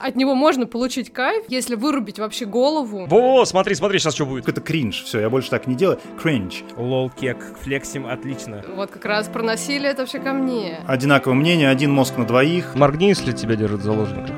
От него можно получить кайф, если вырубить вообще голову. Во, смотри, смотри, сейчас что будет. Это кринж, все, я больше так не делаю. Кринж. Лол, кек, флексим, отлично. Вот как раз про насилие это все ко мне. Одинаковое мнение, один мозг на двоих. Моргни, если тебя держат в заложниках.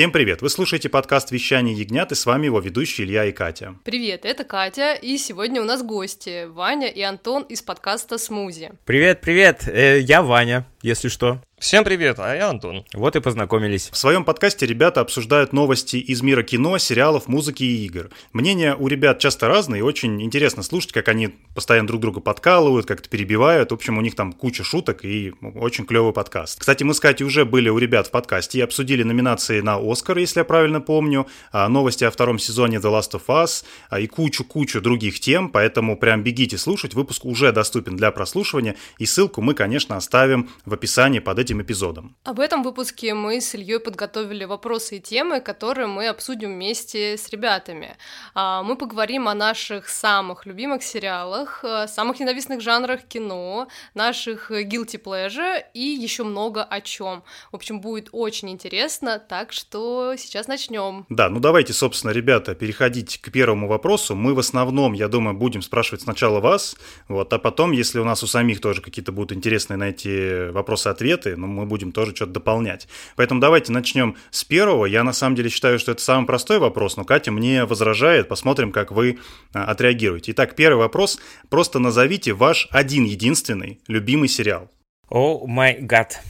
Всем привет! Вы слушаете подкаст «Вещание ягнят» и с вами его ведущие Илья и Катя. Привет, это Катя, и сегодня у нас гости Ваня и Антон из подкаста «Смузи». Привет, привет, э, я Ваня, если что. Всем привет, а я Антон. Вот и познакомились. В своем подкасте ребята обсуждают новости из мира кино, сериалов, музыки и игр. Мнения у ребят часто разные, и очень интересно слушать, как они постоянно друг друга подкалывают, как-то перебивают. В общем, у них там куча шуток и очень клевый подкаст. Кстати, мы с Катей уже были у ребят в подкасте и обсудили номинации на Оскар, если я правильно помню, а, новости о втором сезоне The Last of Us а, и кучу-кучу других тем, поэтому прям бегите слушать. Выпуск уже доступен для прослушивания, и ссылку мы, конечно, оставим в описании под этим эпизодом. Об этом выпуске мы с Ильей подготовили вопросы и темы, которые мы обсудим вместе с ребятами. А, мы поговорим о наших самых любимых сериалах, э, самых ненавистных жанрах кино, наших guilty pleasure и еще много о чем. В общем, будет очень интересно, так что сейчас начнем. Да, ну давайте, собственно, ребята, переходить к первому вопросу. Мы в основном, я думаю, будем спрашивать сначала вас, вот, а потом, если у нас у самих тоже какие-то будут интересные на эти вопросы-ответы, но мы будем тоже что-то дополнять. Поэтому давайте начнем с первого. Я на самом деле считаю, что это самый простой вопрос, но Катя мне возражает. Посмотрим, как вы а, отреагируете. Итак, первый вопрос. Просто назовите ваш один единственный любимый сериал. О май гад.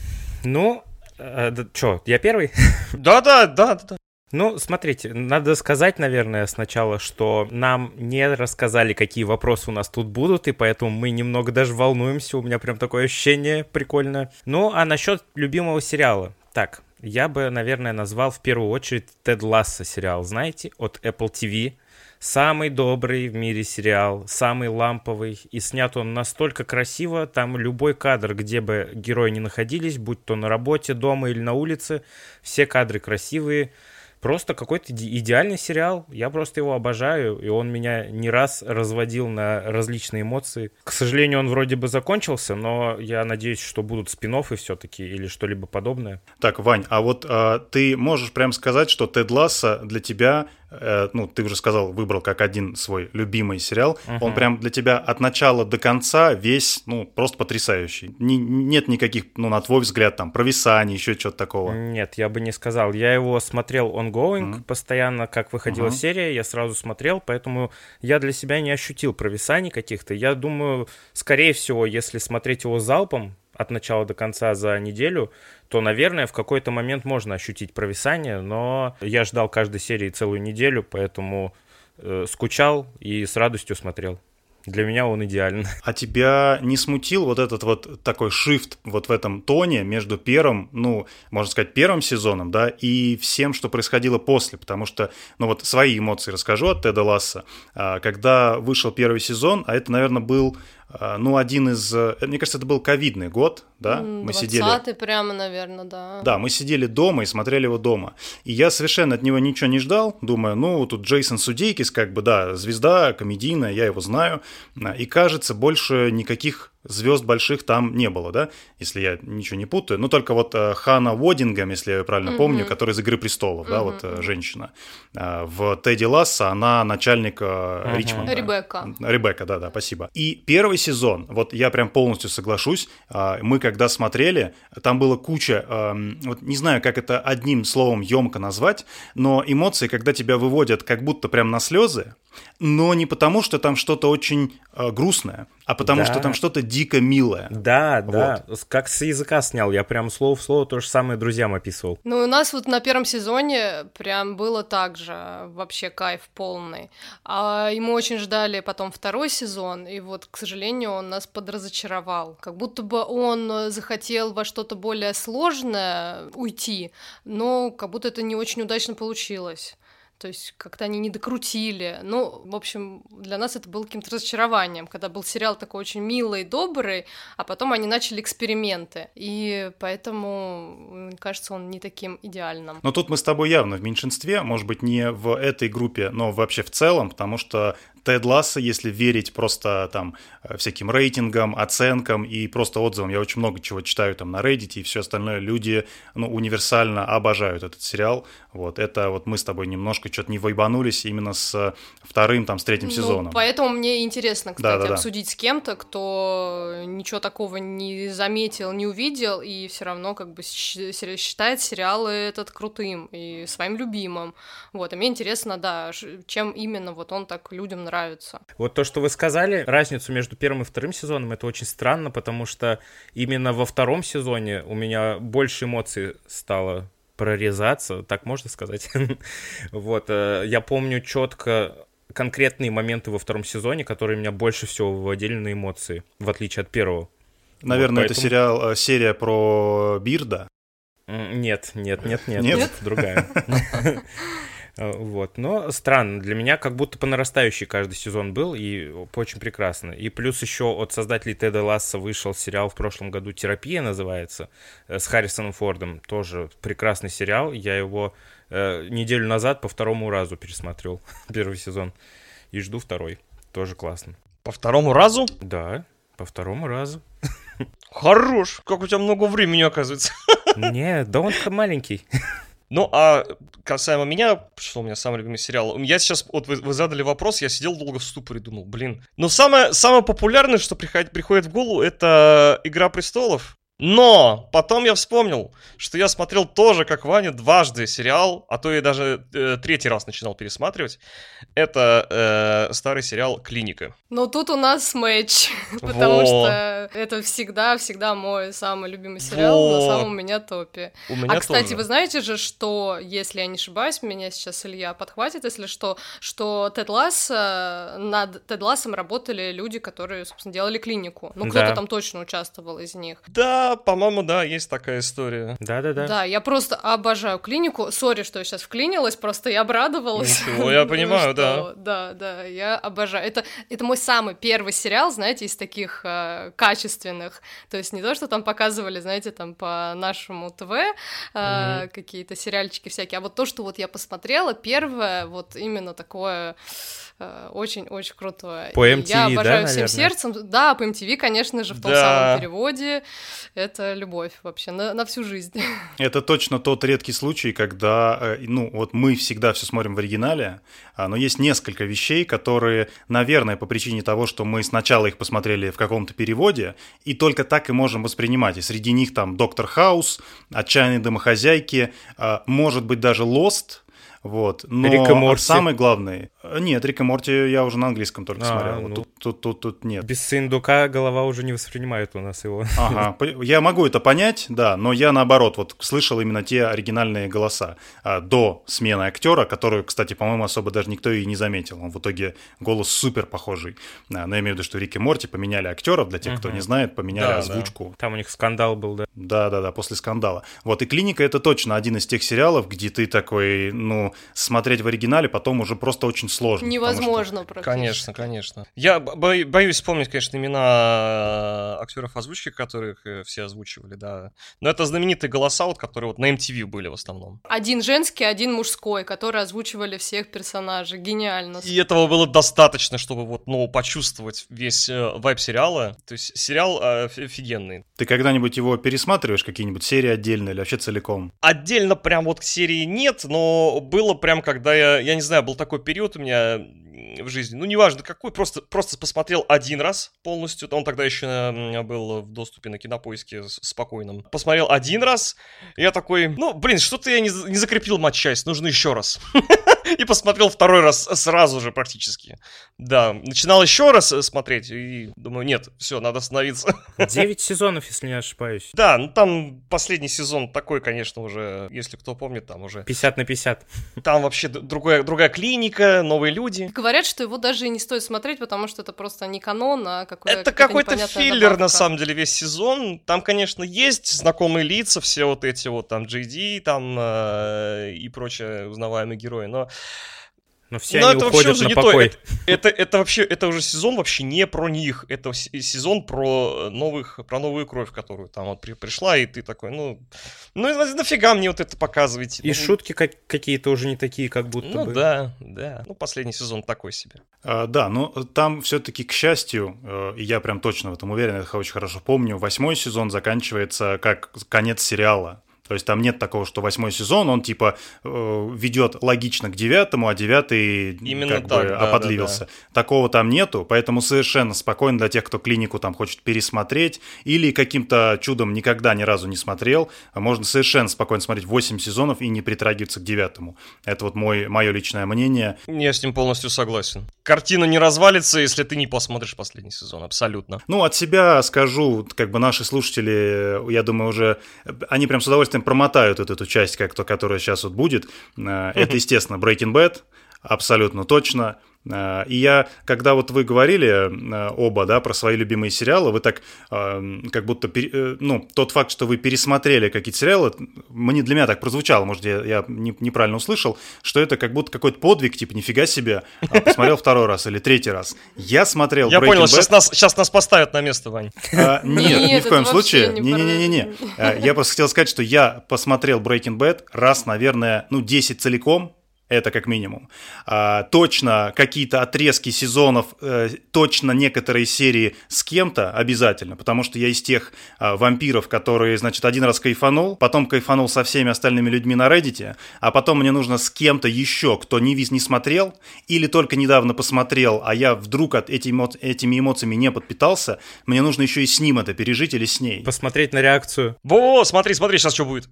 Ну, э, что, я первый? Да-да, да-да. Ну, смотрите, надо сказать, наверное, сначала, что нам не рассказали, какие вопросы у нас тут будут, и поэтому мы немного даже волнуемся, у меня прям такое ощущение прикольное. Ну, а насчет любимого сериала. Так, я бы, наверное, назвал в первую очередь Тед Ласса сериал, знаете, от Apple TV. Самый добрый в мире сериал, самый ламповый, и снят он настолько красиво, там любой кадр, где бы герои не находились, будь то на работе, дома или на улице, все кадры красивые, Просто какой-то идеальный сериал. Я просто его обожаю, и он меня не раз разводил на различные эмоции. К сожалению, он вроде бы закончился, но я надеюсь, что будут спин все-таки или что-либо подобное. Так, Вань, а вот а, ты можешь прям сказать, что Тед Ласса для тебя Э, ну, ты уже сказал, выбрал как один свой любимый сериал. Uh-huh. Он прям для тебя от начала до конца весь, ну, просто потрясающий. Не, нет никаких, ну, на твой взгляд, там, провисаний, еще чего-то такого. Нет, я бы не сказал. Я его смотрел ongoing uh-huh. постоянно, как выходила uh-huh. серия, я сразу смотрел, поэтому я для себя не ощутил провисаний каких-то. Я думаю, скорее всего, если смотреть его залпом, от начала до конца за неделю, то, наверное, в какой-то момент можно ощутить провисание, но я ждал каждой серии целую неделю, поэтому э, скучал и с радостью смотрел. Для меня он идеален. А тебя не смутил вот этот вот такой шифт вот в этом тоне между первым, ну, можно сказать, первым сезоном, да, и всем, что происходило после? Потому что, ну вот свои эмоции расскажу от Теда Ласса. А, когда вышел первый сезон, а это, наверное, был ну, один из... Э, мне кажется, это был ковидный год, да? Мы сидели... прямо, наверное, да. Да, мы сидели дома и смотрели его дома. И я совершенно от него ничего не ждал, думаю, ну, тут Джейсон Судейкис, как бы, да, звезда комедийная, я его знаю. И, кажется, больше никаких звезд больших там не было, да, если я ничего не путаю. Ну, только вот э, Хана Водингом, если я правильно mm-hmm. помню, которая из «Игры престолов», mm-hmm. да, вот э, женщина. Э, в «Тедди Ласса» она начальник mm-hmm. Ричмонда. Ребекка. Ребекка, да-да, спасибо. И первый сезон, вот я прям полностью соглашусь, мы когда смотрели, там было куча, вот не знаю, как это одним словом емко назвать, но эмоции, когда тебя выводят как будто прям на слезы, но не потому, что там что-то очень э, грустное, а потому, да. что там что-то дико милое. Да, вот. да, как с языка снял, я прям слово в слово то же самое друзьям описывал. Ну, у нас вот на первом сезоне прям было так же, вообще кайф полный. А, и мы очень ждали потом второй сезон, и вот, к сожалению, он нас подразочаровал. Как будто бы он захотел во что-то более сложное уйти, но как будто это не очень удачно получилось. То есть как-то они не докрутили. Ну, в общем, для нас это было каким-то разочарованием, когда был сериал такой очень милый, добрый, а потом они начали эксперименты. И поэтому, мне кажется, он не таким идеальным. Но тут мы с тобой явно в меньшинстве, может быть, не в этой группе, но вообще в целом, потому что Тед Ласса, если верить просто там э, всяким рейтингам, оценкам и просто отзывам, я очень много чего читаю там на Reddit и все остальное, люди ну, универсально обожают этот сериал. Вот это вот мы с тобой немножко что-то не войбанулись именно с вторым, там, с третьим Ну, сезоном. поэтому мне интересно, кстати, Да-да-да. обсудить с кем-то, кто ничего такого не заметил, не увидел, и все равно как бы считает сериалы этот крутым и своим любимым. Вот, и мне интересно, да, чем именно вот он так людям нравится. Вот то, что вы сказали, разницу между первым и вторым сезоном, это очень странно, потому что именно во втором сезоне у меня больше эмоций стало прорезаться, так можно сказать. Вот, э, я помню четко конкретные моменты во втором сезоне, которые меня больше всего выводили на эмоции, в отличие от первого. Наверное, Вот это сериал, э, серия про Бирда. Нет, нет, нет, Нет? нет, другая. Э, Вот, но странно, для меня как будто по нарастающей каждый сезон был, и очень прекрасно. И плюс еще от создателей Теда Ласса вышел сериал в прошлом году «Терапия» называется, э, с Харрисоном Фордом, тоже прекрасный сериал, я его э, неделю назад по второму разу пересмотрел, первый сезон, и жду второй, тоже классно. По второму разу? Да, по второму разу. Хорош, как у тебя много времени оказывается. Не, да он маленький. Ну, а касаемо меня, что у меня самый любимый сериал, я сейчас, вот вы, вы задали вопрос, я сидел долго в ступоре, думал, блин. Ну, самое, самое популярное, что приходит, приходит в голову, это «Игра престолов». Но потом я вспомнил, что я смотрел тоже, как Ваня, дважды сериал, а то и даже э, третий раз начинал пересматривать. Это э, старый сериал «Клиника». Но тут у нас матч, потому Во. что это всегда-всегда мой самый любимый сериал на Во. самом у меня топе. У меня А, кстати, тоже. вы знаете же, что, если я не ошибаюсь, меня сейчас Илья подхватит, если что, что Тед Ласса, над Тед Лассом работали люди, которые, собственно, делали клинику. Ну, кто-то Да. там точно участвовал из них. Да, по-моему, да, есть такая история. Да-да-да. Да, я просто обожаю клинику. Сори, что я сейчас вклинилась, просто я обрадовалась. Ничего, я Ну, понимаю, что- Да, да, я обожаю. Это, это мой самый первый сериал, знаете, из таких э, качественных. То есть не то, что там показывали, знаете, там по нашему ТВ э, какие-то сериальчики всякие, а вот то, что вот я посмотрела, первое, вот именно такое очень-очень крутое. По MTV, я обожаю да, всем наверное? сердцем. Да, по MTV, конечно же, в том Да. самом переводе. Это любовь вообще на, на всю жизнь. Это точно тот редкий случай, когда, э, ну, вот мы всегда все смотрим в оригинале, а, но есть несколько вещей, которые, наверное, по причине того, что мы сначала их посмотрели в каком-то переводе, и только так и можем воспринимать. И среди них там Доктор Хаус, Отчаянные домохозяйки, а, может быть даже Лост, вот. Но Рик и Морти. самый главный... э, Нет, Рик и Морти я уже на английском только А, смотрел. ну. Вот Тут, тут, тут, тут нет. Без сундука голова уже не воспринимает у нас его. Ага, я могу это понять, да, но я наоборот вот слышал именно те оригинальные голоса а, до смены актера, которую, кстати, по-моему, особо даже никто и не заметил. Он в итоге голос супер похожий. А, но я имею в виду, что Рик и Морти поменяли актеров, для тех, кто не знает, поменяли Да, да. озвучку. Там у них скандал был, да. Да, да, да, после скандала. Вот, и клиника это точно один из тех сериалов, где ты такой, ну, смотреть в оригинале потом уже просто очень сложно. что- Невозможно практически. Конечно, конечно. Я бо- бо- боюсь вспомнить, конечно, имена актеров озвучки, которых э, все озвучивали, да. Но это знаменитые голоса, вот, которые вот на MTV были в основном. Один женский, один мужской, которые озвучивали всех персонажей. Гениально. И этого было достаточно, чтобы вот, ну, почувствовать весь э, вайб сериала. То есть сериал э, оф- офигенный. Ты когда-нибудь его пересматриваешь, какие-нибудь серии отдельно или вообще целиком? Отдельно прям вот к серии нет, но было прям, когда я, я не знаю, был такой период у меня в жизни, ну, неважно какой, просто, просто посмотрел один раз полностью, он тогда еще был в доступе на кинопоиске с- спокойном. Посмотрел один раз, я такой, ну, блин, что-то я не, не закрепил матчасть, нужно еще раз. И посмотрел второй раз сразу же практически. Да, начинал еще раз э, смотреть, и думаю, нет, все, надо остановиться. Девять сезонов, если не ошибаюсь. Да, ну там последний сезон такой, конечно, уже, если кто помнит, там уже... 50 на 50. Там вообще другая, другая клиника, новые люди. Говорят, что его даже и не стоит смотреть, потому что это просто не канон, а какой-то Это какой-то филлер, добавка. на самом деле, весь сезон. Там, конечно, есть знакомые лица, все вот эти вот там JD там э, и прочие узнаваемые герои, но но все Но они это уходят на покой. Это, это, это вообще, это уже сезон вообще не про них. Это сезон про новых, про новую кровь, которую там вот при, пришла, и ты такой, ну, ну нафига мне вот это показывать? И ну, шутки как, какие-то уже не такие, как будто ну, бы. Ну да, да. Ну последний сезон такой себе. А, да, но там все-таки, к счастью, э, я прям точно в этом уверен, я очень хорошо помню, восьмой сезон заканчивается как конец сериала. То есть там нет такого, что восьмой сезон, он типа э, ведет логично к девятому, а девятый Именно как так, бы да, оподливился. Да, да. Такого там нету, поэтому совершенно спокойно для тех, кто клинику там хочет пересмотреть или каким-то чудом никогда ни разу не смотрел, можно совершенно спокойно смотреть 8 сезонов и не притрагиваться к девятому. Это вот мой, мое личное мнение. Я с ним полностью согласен. Картина не развалится, если ты не посмотришь последний сезон, абсолютно. Ну, от себя скажу, как бы наши слушатели, я думаю, уже, они прям с удовольствием промотают вот эту часть, как то, которая сейчас вот будет. Э, это, естественно, Breaking Bad, абсолютно точно. Э, и я, когда вот вы говорили э, оба, да, про свои любимые сериалы, вы так эм, как будто, ну, тот факт, что вы пересмотрели какие-то сериалы, мне, для меня так прозвучало, может, я, я неправильно услышал, что это как будто какой-то подвиг, типа, нифига себе, а посмотрел второй раз или третий раз. Я смотрел Я понял, сейчас нас, сейчас нас поставят на место, Вань. Нет, ни в коем случае. Не-не-не-не. Я просто хотел сказать, что я посмотрел Breaking Bad раз, наверное, ну, 10 целиком, это как минимум. А, точно какие-то отрезки сезонов, э, точно некоторые серии с кем-то обязательно, потому что я из тех а, вампиров, которые, значит, один раз кайфанул, потом кайфанул со всеми остальными людьми на Reddit, а потом мне нужно с кем-то еще, кто не, виз не смотрел или только недавно посмотрел, а я вдруг от эти эмо... этими эмоциями не подпитался, мне нужно еще и с ним это пережить или с ней. Посмотреть на реакцию. Во, смотри, смотри, сейчас что будет.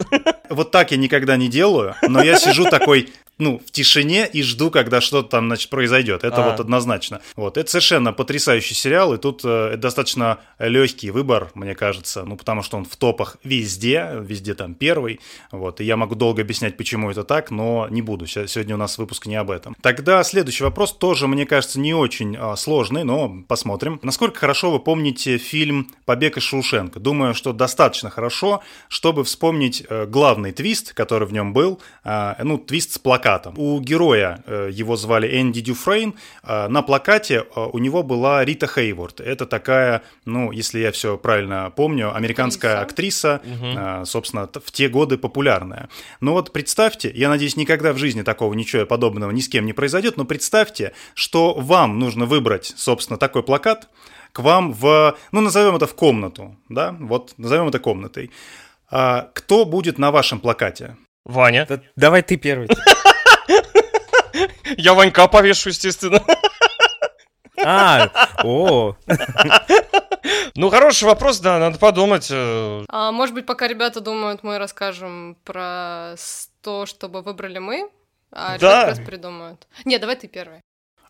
Вот так я никогда не делаю, но я сижу такой, ну, в тишине и жду, когда что-то там, значит, произойдет. Это а. вот однозначно. Вот, это совершенно потрясающий сериал, и тут э, достаточно легкий выбор, мне кажется, ну, потому что он в топах везде, везде там первый, вот, и я могу долго объяснять, почему это так, но не буду. Сегодня у нас выпуск не об этом. Тогда следующий вопрос тоже, мне кажется, не очень э, сложный, но посмотрим. Насколько хорошо вы помните фильм «Побег из Шоушенка»? Думаю, что достаточно хорошо, чтобы вспомнить э, главный твист, который в нем был, э, ну, твист с плакатом плакатом. У героя, э, его звали Энди Дюфрейн, э, на плакате э, у него была Рита Хейворд. Это такая, ну, если я все правильно помню, американская актриса, актриса угу. собственно, в те годы популярная. Но вот представьте, я надеюсь, никогда в жизни такого ничего подобного ни с кем не произойдет, но представьте, что вам нужно выбрать, собственно, такой плакат, к вам в, ну, назовем это в комнату, да, вот назовем это комнатой. А, кто будет на вашем плакате? Ваня. Да, давай ты первый. Я Ванька повешу, естественно. А, о. Ну, хороший вопрос, да, надо подумать. Э. А, может быть, пока ребята думают, мы расскажем про то, чтобы выбрали мы, а да. ребята придумают. Не, давай ты первый.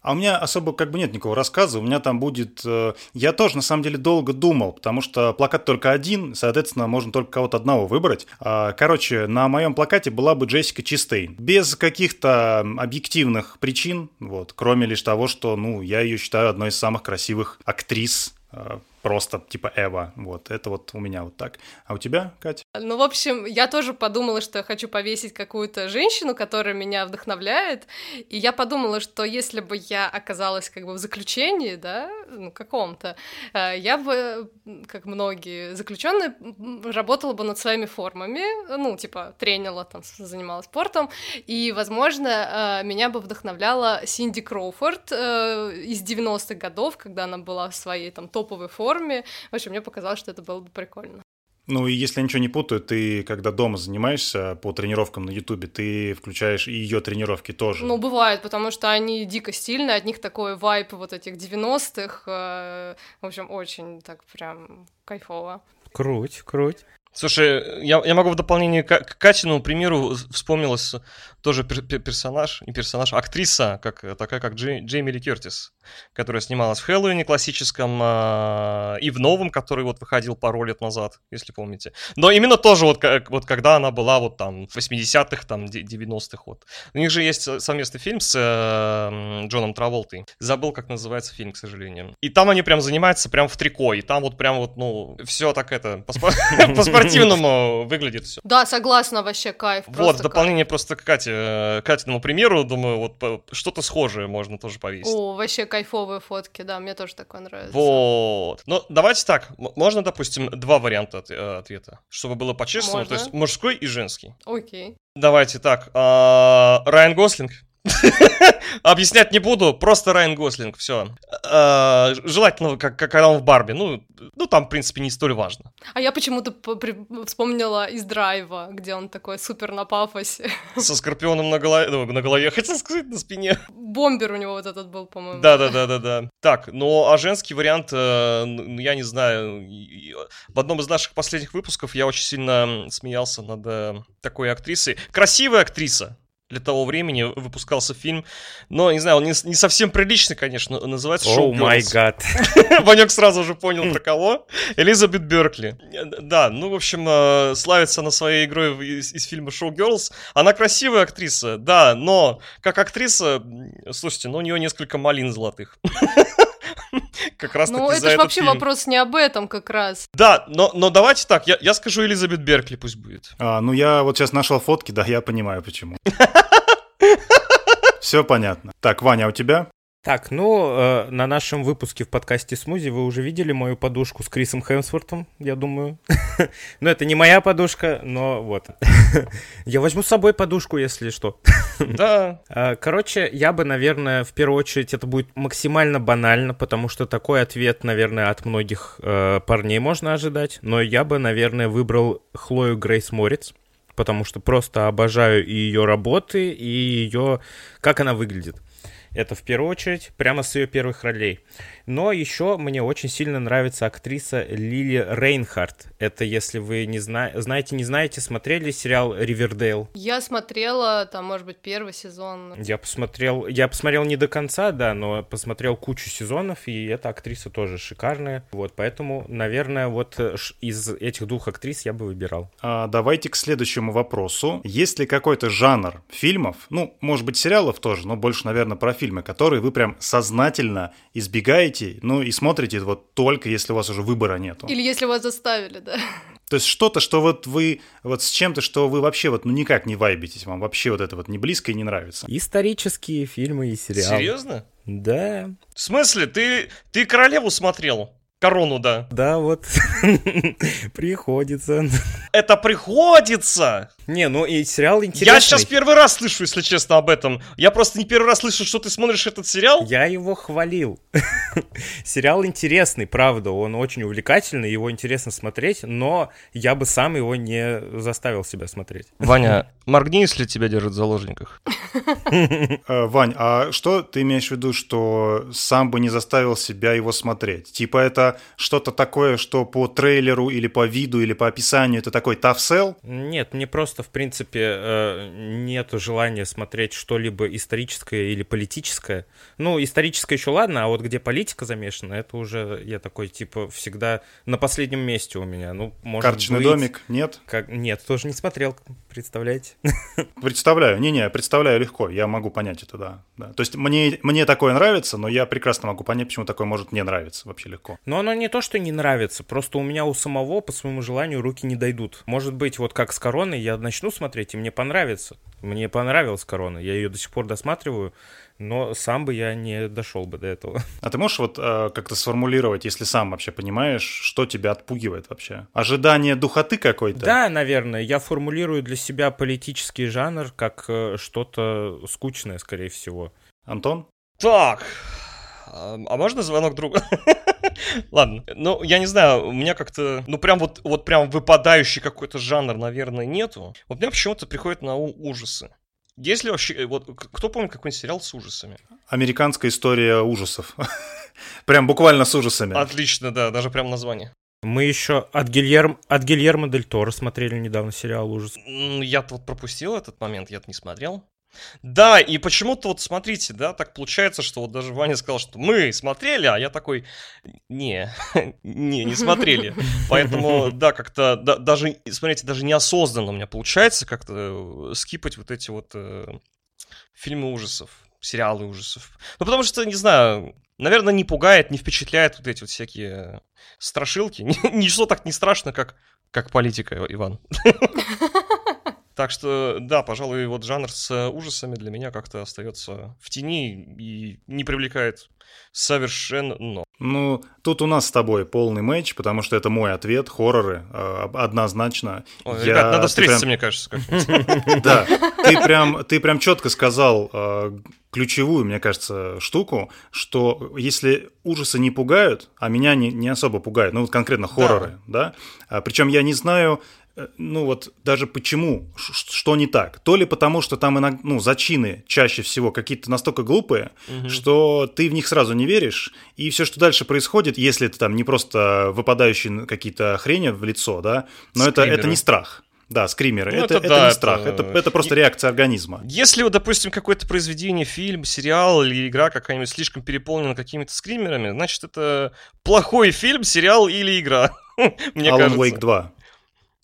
А у меня особо как бы нет никакого рассказа. У меня там будет... Э, я тоже, на самом деле, долго думал, потому что плакат только один, соответственно, можно только кого-то одного выбрать. А, короче, на моем плакате была бы Джессика Чистейн. Без каких-то объективных причин, вот, кроме лишь того, что, ну, я ее считаю одной из самых красивых актрис э, просто типа Эва. Вот, это вот у меня вот так. А у тебя, Катя? Ну, в общем, я тоже подумала, что я хочу повесить какую-то женщину, которая меня вдохновляет. И я подумала, что если бы я оказалась как бы в заключении, да, ну, каком-то, э, я бы, как многие заключенные, работала бы над своими формами, ну, типа, тренила, там, занималась спортом, и, возможно, э, меня бы вдохновляла Синди Кроуфорд э, из 90-х годов, когда она была в своей, там, топовой форме, форме. В общем, мне показалось, что это было бы прикольно. Ну и если я ничего не путаю, ты когда дома занимаешься по тренировкам на Ютубе, ты включаешь и ее тренировки тоже. Ну, бывает, потому что они дико стильные, от них такой вайп вот этих 90-х. Э, в общем, очень так прям кайфово. Круть, круть. Слушай, я, я могу в дополнение к, к Катину примеру вспомнилась тоже пер, персонаж, не персонаж, актриса, как, такая как Джей, Джейми Ли Кертис, которая снималась в Хэллоуине классическом а, и в новом, который вот выходил пару лет назад, если помните. Но именно тоже вот, как, вот когда она была вот там в 80-х, там 90-х вот. У них же есть совместный фильм с э, Джоном Траволтой. Забыл, как называется фильм, к сожалению. И там они прям занимаются прям в трико, и там вот прям вот, ну, все так это, по-спортивному выглядит все. Да, согласна, вообще кайф. Вот, в дополнение просто к Кате, э, Катиному примеру, думаю, вот что-то схожее можно тоже кайф. повесить. О, вообще кайфовые фотки, да, мне тоже такое нравится. Вот. Ну, давайте так. Можно, допустим, два варианта от- э, ответа, чтобы было по-честному. То есть мужской и женский. Окей. Давайте так. а, Райан Гослинг. Объяснять не буду, просто Райан Гослинг, все. Желательно, как, как когда он в Барби. Ну, ну, там, в принципе, не столь важно. А я почему-то вспомнила из драйва, где он такой супер на пафосе. Со скорпионом на голове, ну, на голове, хотел сказать, на спине. Бомбер у него вот этот был, по-моему. Да, да, да, да, да. Так, ну а женский вариант, э, ну, я не знаю. В одном из наших последних выпусков я очень сильно смеялся над э, такой актрисой. Красивая актриса. Для того времени выпускался фильм, но, не знаю, он не, не совсем приличный, конечно, называется «Шоу май Girls». гад. Ванек сразу же понял, про кого. Элизабет Беркли. Да, ну, в общем, э, славится она своей игрой из, из фильма «Шоу Girls». Она красивая актриса, да, но как актриса, слушайте, ну, у нее несколько малин золотых. Как раз Ну, это же вообще фильм. вопрос не об этом как раз. Да, но, но давайте так, я, я скажу Элизабет Беркли пусть будет. А, ну, я вот сейчас нашел фотки, да, я понимаю, почему. Все понятно. Так, Ваня, а у тебя? Так, ну, э, на нашем выпуске в подкасте «Смузи» вы уже видели мою подушку с Крисом Хемсвортом, я думаю. Ну, это не моя подушка, но вот. Я возьму с собой подушку, если что. Да, А, Короче, я бы, наверное, в первую очередь это будет максимально банально, потому что такой ответ, наверное, от многих э, парней можно ожидать. Но я бы, наверное, выбрал Хлою Грейс Морец, потому что просто обожаю и ее работы, и ее... как она выглядит. Это в первую очередь, прямо с ее первых ролей. Но еще мне очень сильно нравится актриса Лили Рейнхард. Это, если вы не зна... знаете, не знаете, смотрели сериал «Ривердейл»? Я смотрела, там, может быть, первый сезон. Я посмотрел, я посмотрел не до конца, да, но посмотрел кучу сезонов, и эта актриса тоже шикарная. Вот, поэтому, наверное, вот э, из этих двух актрис я бы выбирал. А, давайте к следующему вопросу. Есть ли какой-то жанр фильмов, ну, может быть, сериалов тоже, но больше, наверное, про фильмы, которые вы прям сознательно избегаете, ну, и смотрите вот только, если у вас уже выбора нету? Или если вас заставили, да. То есть что-то, что вот вы, вот с чем-то, что вы вообще вот, ну, никак не вайбитесь, вам вообще вот это вот не близко и не нравится. Исторические фильмы и сериалы. серьезно? Да, В смысле, ты, ты королеву смотрел? Корону, да. да, вот приходится. Это приходится! Не, ну и сериал интересный. Я сейчас первый раз слышу, если честно, об этом. Я просто не первый раз слышу, что ты смотришь этот сериал. Я его хвалил. Сериал интересный, правда, он очень увлекательный, его интересно смотреть, но я бы сам его не заставил себя смотреть. Ваня, моргни, если тебя держат в заложниках. Э, Вань, а что ты имеешь в виду, что сам бы не заставил себя его смотреть? Типа это что-то такое, что по трейлеру или по виду или по описанию это такой sell? Нет, мне просто, в принципе, э, нет желания смотреть что-либо историческое или политическое. Ну, историческое еще ладно, а вот где политика замешана, это уже я такой, типа, всегда на последнем месте у меня. Ну, может Карточный быть, домик? Нет? Как... Нет, тоже не смотрел, представляете? Представляю. Не-не, представляю легко. Я могу понять это, да. да. То есть мне, мне такое нравится, но я прекрасно могу понять, почему такое может не нравиться вообще легко. Но оно не то, что не нравится, просто у меня у самого по своему желанию руки не дойдут. Может быть, вот как с Короной я начну смотреть, и мне понравится. Мне понравилась Корона, я ее до сих пор досматриваю, но сам бы я не дошел бы до этого. А ты можешь вот э, как-то сформулировать, если сам вообще понимаешь, что тебя отпугивает вообще? Ожидание духоты какой-то? Да, наверное, я формулирую для себя политический жанр как э, что-то скучное, скорее всего. Антон? Так, а можно звонок друга? Ладно, ну, я не знаю, у меня как-то, ну, прям вот, вот прям выпадающий какой-то жанр, наверное, нету. Вот мне почему-то приходит на ум ужасы. Есть ли вообще, вот, кто помнит какой-нибудь сериал с ужасами? Американская история ужасов. Прям буквально с ужасами. Отлично, да, даже прям название. Мы еще от, Гильерм... от Гильермо Дель Торо смотрели недавно сериал «Ужас». Я-то вот пропустил этот момент, я-то не смотрел. Да, и почему-то вот смотрите, да, так получается, что вот даже Ваня сказал, что мы смотрели, а я такой, не, не, не смотрели. Поэтому, да, как-то да- даже, смотрите, даже неосознанно у меня получается как-то э, скипать вот эти вот э, фильмы ужасов, сериалы ужасов. Ну, потому что, не знаю, наверное, не пугает, не впечатляет вот эти вот всякие страшилки. Ничто так не страшно, как, как политика, Иван. Так что, да, пожалуй, вот жанр с ужасами для меня как-то остается в тени и не привлекает совершенно. Ну, тут у нас с тобой полный матч, потому что это мой ответ, хорроры, э, однозначно. Ой, Я... Ребят, надо встретиться, прям... мне кажется. Да, ты прям, ты прям четко сказал э, ключевую, мне кажется, штуку, что если ужасы не пугают, а меня не, не особо пугают, ну вот конкретно хорроры, да, да? А, причем я не знаю, Э, ну вот даже почему, что не так. То ли потому, что там иногда, ну, зачины чаще всего какие-то настолько глупые, угу. что ты в них сразу не веришь, и все, что дальше происходит, если это там не просто выпадающие какие-то хрени в лицо, да, но это, это не страх. Да, скримеры. Ну, это, это, это да, не страх, это, это, это просто реакция организма. Если, вот, допустим, какое-то произведение, фильм, сериал или игра какая-нибудь слишком переполнена какими-то скримерами, значит, это плохой фильм, сериал или игра. Мне Alan кажется. Wake 2.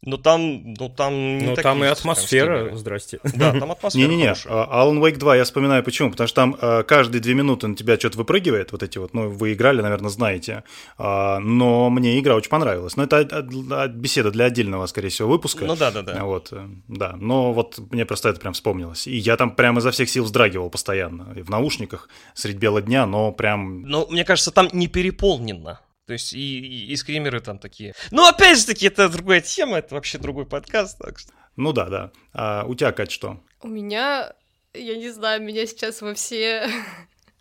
Но там, ну там не Ну там и атмосфера, скримеры. здрасте. Да, там атмосфера Не-не-не, Alan Wake 2 я вспоминаю почему, потому что там э, каждые две минуты на тебя что-то выпрыгивает, вот эти вот, ну вы играли, наверное, знаете, а, но мне игра очень понравилась. Но это беседа для отдельного, скорее всего, выпуска. Ну да-да-да. Вот, э, да, но вот мне просто это прям вспомнилось. И я там прямо изо всех сил вздрагивал постоянно, и в наушниках средь бела дня, но прям... Ну, мне кажется, там не переполнено. То есть и, и, и скримеры там такие. Но опять же таки, это другая тема, это вообще другой подкаст. Так что... Ну да, да. А у тебя, Кать, что? У меня, я не знаю, меня сейчас во все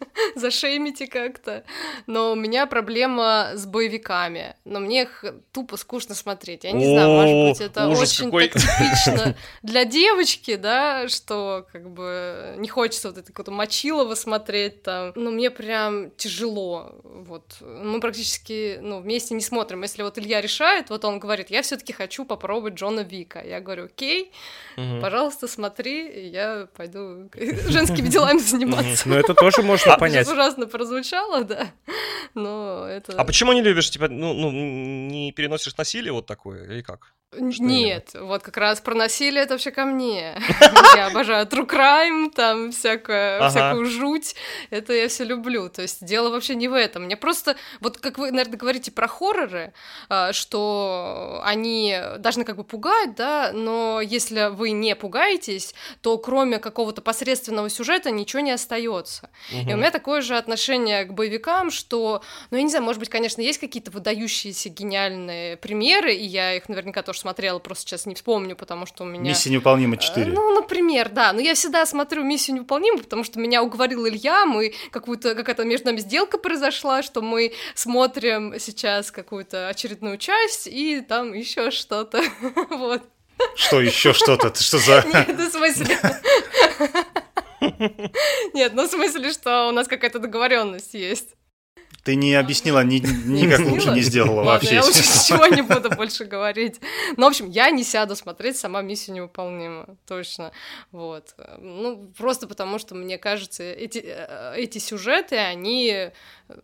зашеймите как-то. Но у меня проблема с боевиками. Но мне их тупо скучно смотреть. Я не знаю, может быть, это очень так типично для девочки, да, что как бы не хочется вот это какое-то мочилово смотреть там. Но мне прям тяжело. Вот. Мы практически ну, вместе не смотрим. Если вот Илья решает, вот он говорит, я все таки хочу попробовать Джона Вика. Я говорю, окей, пожалуйста, смотри, я пойду женскими делами заниматься. Ну, это тоже можно а, понять. ужасно прозвучало, да. Но это... А почему не любишь, типа, ну, ну не переносишь насилие вот такое, или как? Что Нет, именно? вот как раз про насилие это вообще ко мне. Я обожаю true crime, там всякое, всякую жуть. Это я все люблю. То есть дело вообще не в этом. Мне просто, вот как вы, наверное, говорите про хорроры, а, что они должны как бы пугать, да, но если вы не пугаетесь, то кроме какого-то посредственного сюжета ничего не остается. И у меня такое же отношение к боевикам, что, ну, я не знаю, может быть, конечно, есть какие-то выдающиеся гениальные примеры, и я их наверняка тоже смотрела, просто сейчас не вспомню, потому что у меня... Миссия невыполнима 4. Ну, например, да. Но я всегда смотрю «Миссию невыполнима», потому что меня уговорил Илья, мы какую-то, какая-то между нами сделка произошла, что мы смотрим сейчас какую-то очередную часть, и там еще что-то. вот. Что еще что-то? Что за... Нет, в смысле... Нет, ну в смысле, что у нас какая-то договоренность есть. Ты не объяснила, ни, никак не лучше не сделала Ладно, вообще. я лучше ничего не буду больше говорить. Ну, в общем, я не сяду смотреть, сама миссия невыполнима, точно. Вот. Ну, просто потому, что, мне кажется, эти, э, эти сюжеты, они,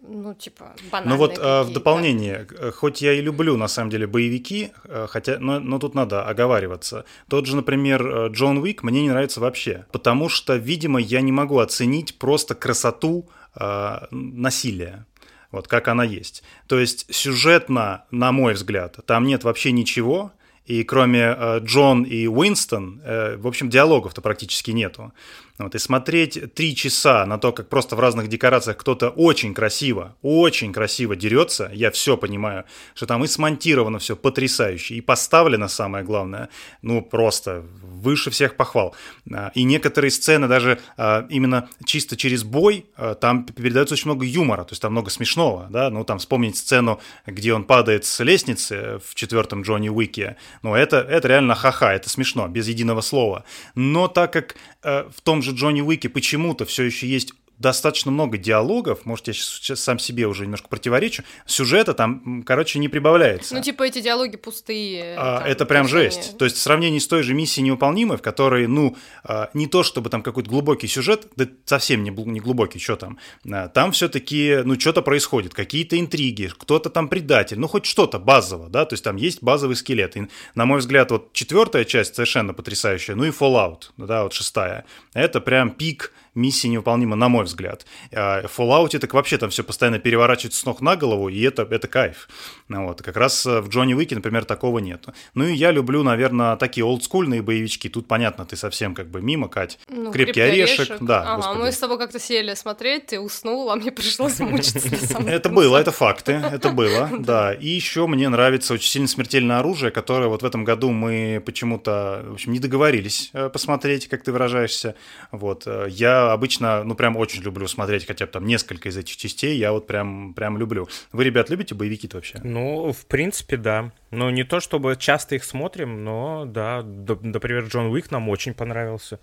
ну, типа, банальные Ну вот э, в дополнение, э, хоть я и люблю, на самом деле, боевики, хотя, но, но тут надо оговариваться. Тот же, например, Джон Уик мне не нравится вообще, потому что, видимо, я не могу оценить просто красоту э, насилия вот как она есть. То есть сюжетно, на мой взгляд, там нет вообще ничего, и кроме э, Джон и Уинстон, э, в общем, диалогов-то практически нету. Вот, и смотреть три часа на то, как просто в разных декорациях кто-то очень красиво, очень красиво дерется, я все понимаю, что там и смонтировано все потрясающе, и поставлено, самое главное, ну, просто выше всех похвал. А, и некоторые сцены даже а, именно чисто через бой, а, там передается очень много юмора, то есть там много смешного, да, ну, там вспомнить сцену, где он падает с лестницы в четвертом Джонни Уике, ну, это, это реально ха-ха, это смешно, без единого слова. Но так как в том же Джонни Уике почему-то все еще есть достаточно много диалогов, может, я сейчас сам себе уже немножко противоречу, сюжета там, короче, не прибавляется. Ну, типа эти диалоги пустые. А, там, это прям жесть. То есть в сравнении с той же миссией невыполнимой, в которой, ну, а, не то чтобы там какой-то глубокий сюжет, да совсем не, не глубокий, что там, а, там все-таки, ну, что-то происходит, какие-то интриги, кто-то там предатель, ну, хоть что-то базово, да, то есть там есть базовый скелет. И, на мой взгляд, вот четвертая часть совершенно потрясающая, ну и Fallout, да, вот шестая, это прям пик миссия невыполнима, на мой взгляд. А в Fallout так вообще там все постоянно переворачивается с ног на голову, и это, это кайф. Ну вот. Как раз в Джонни Уике, например, такого нет. Ну и я люблю, наверное, такие олдскульные боевички. Тут, понятно, ты совсем как бы мимо, Кать. Ну, крепкий, орешек. орешек. Да, ага, господи. мы с тобой как-то сели смотреть, ты уснул, а мне пришлось мучиться. Это было, это факты, это было, да. И еще мне нравится очень сильно смертельное оружие, которое вот в этом году мы почему-то, в общем, не договорились э, посмотреть, как ты выражаешься. Вот. Э, я обычно, ну, прям очень люблю смотреть хотя бы там несколько из этих частей, я вот прям, прям люблю. Вы, ребят, любите боевики-то вообще? Ну, в принципе, да. Ну, не то чтобы часто их смотрим, но да, например, Джон Уик нам очень понравился.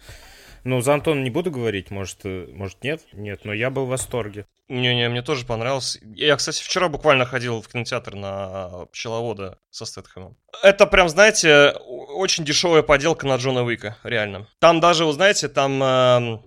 Ну, за Антона не буду говорить, может, э, может нет? Нет, но я был в восторге. Не-не, мне тоже понравился. Я, кстати, вчера буквально ходил в кинотеатр на «Пчеловода» со Стэтхэмом. Это прям, знаете, очень дешевая поделка на Джона Уика, реально. Там даже, вы знаете, там э,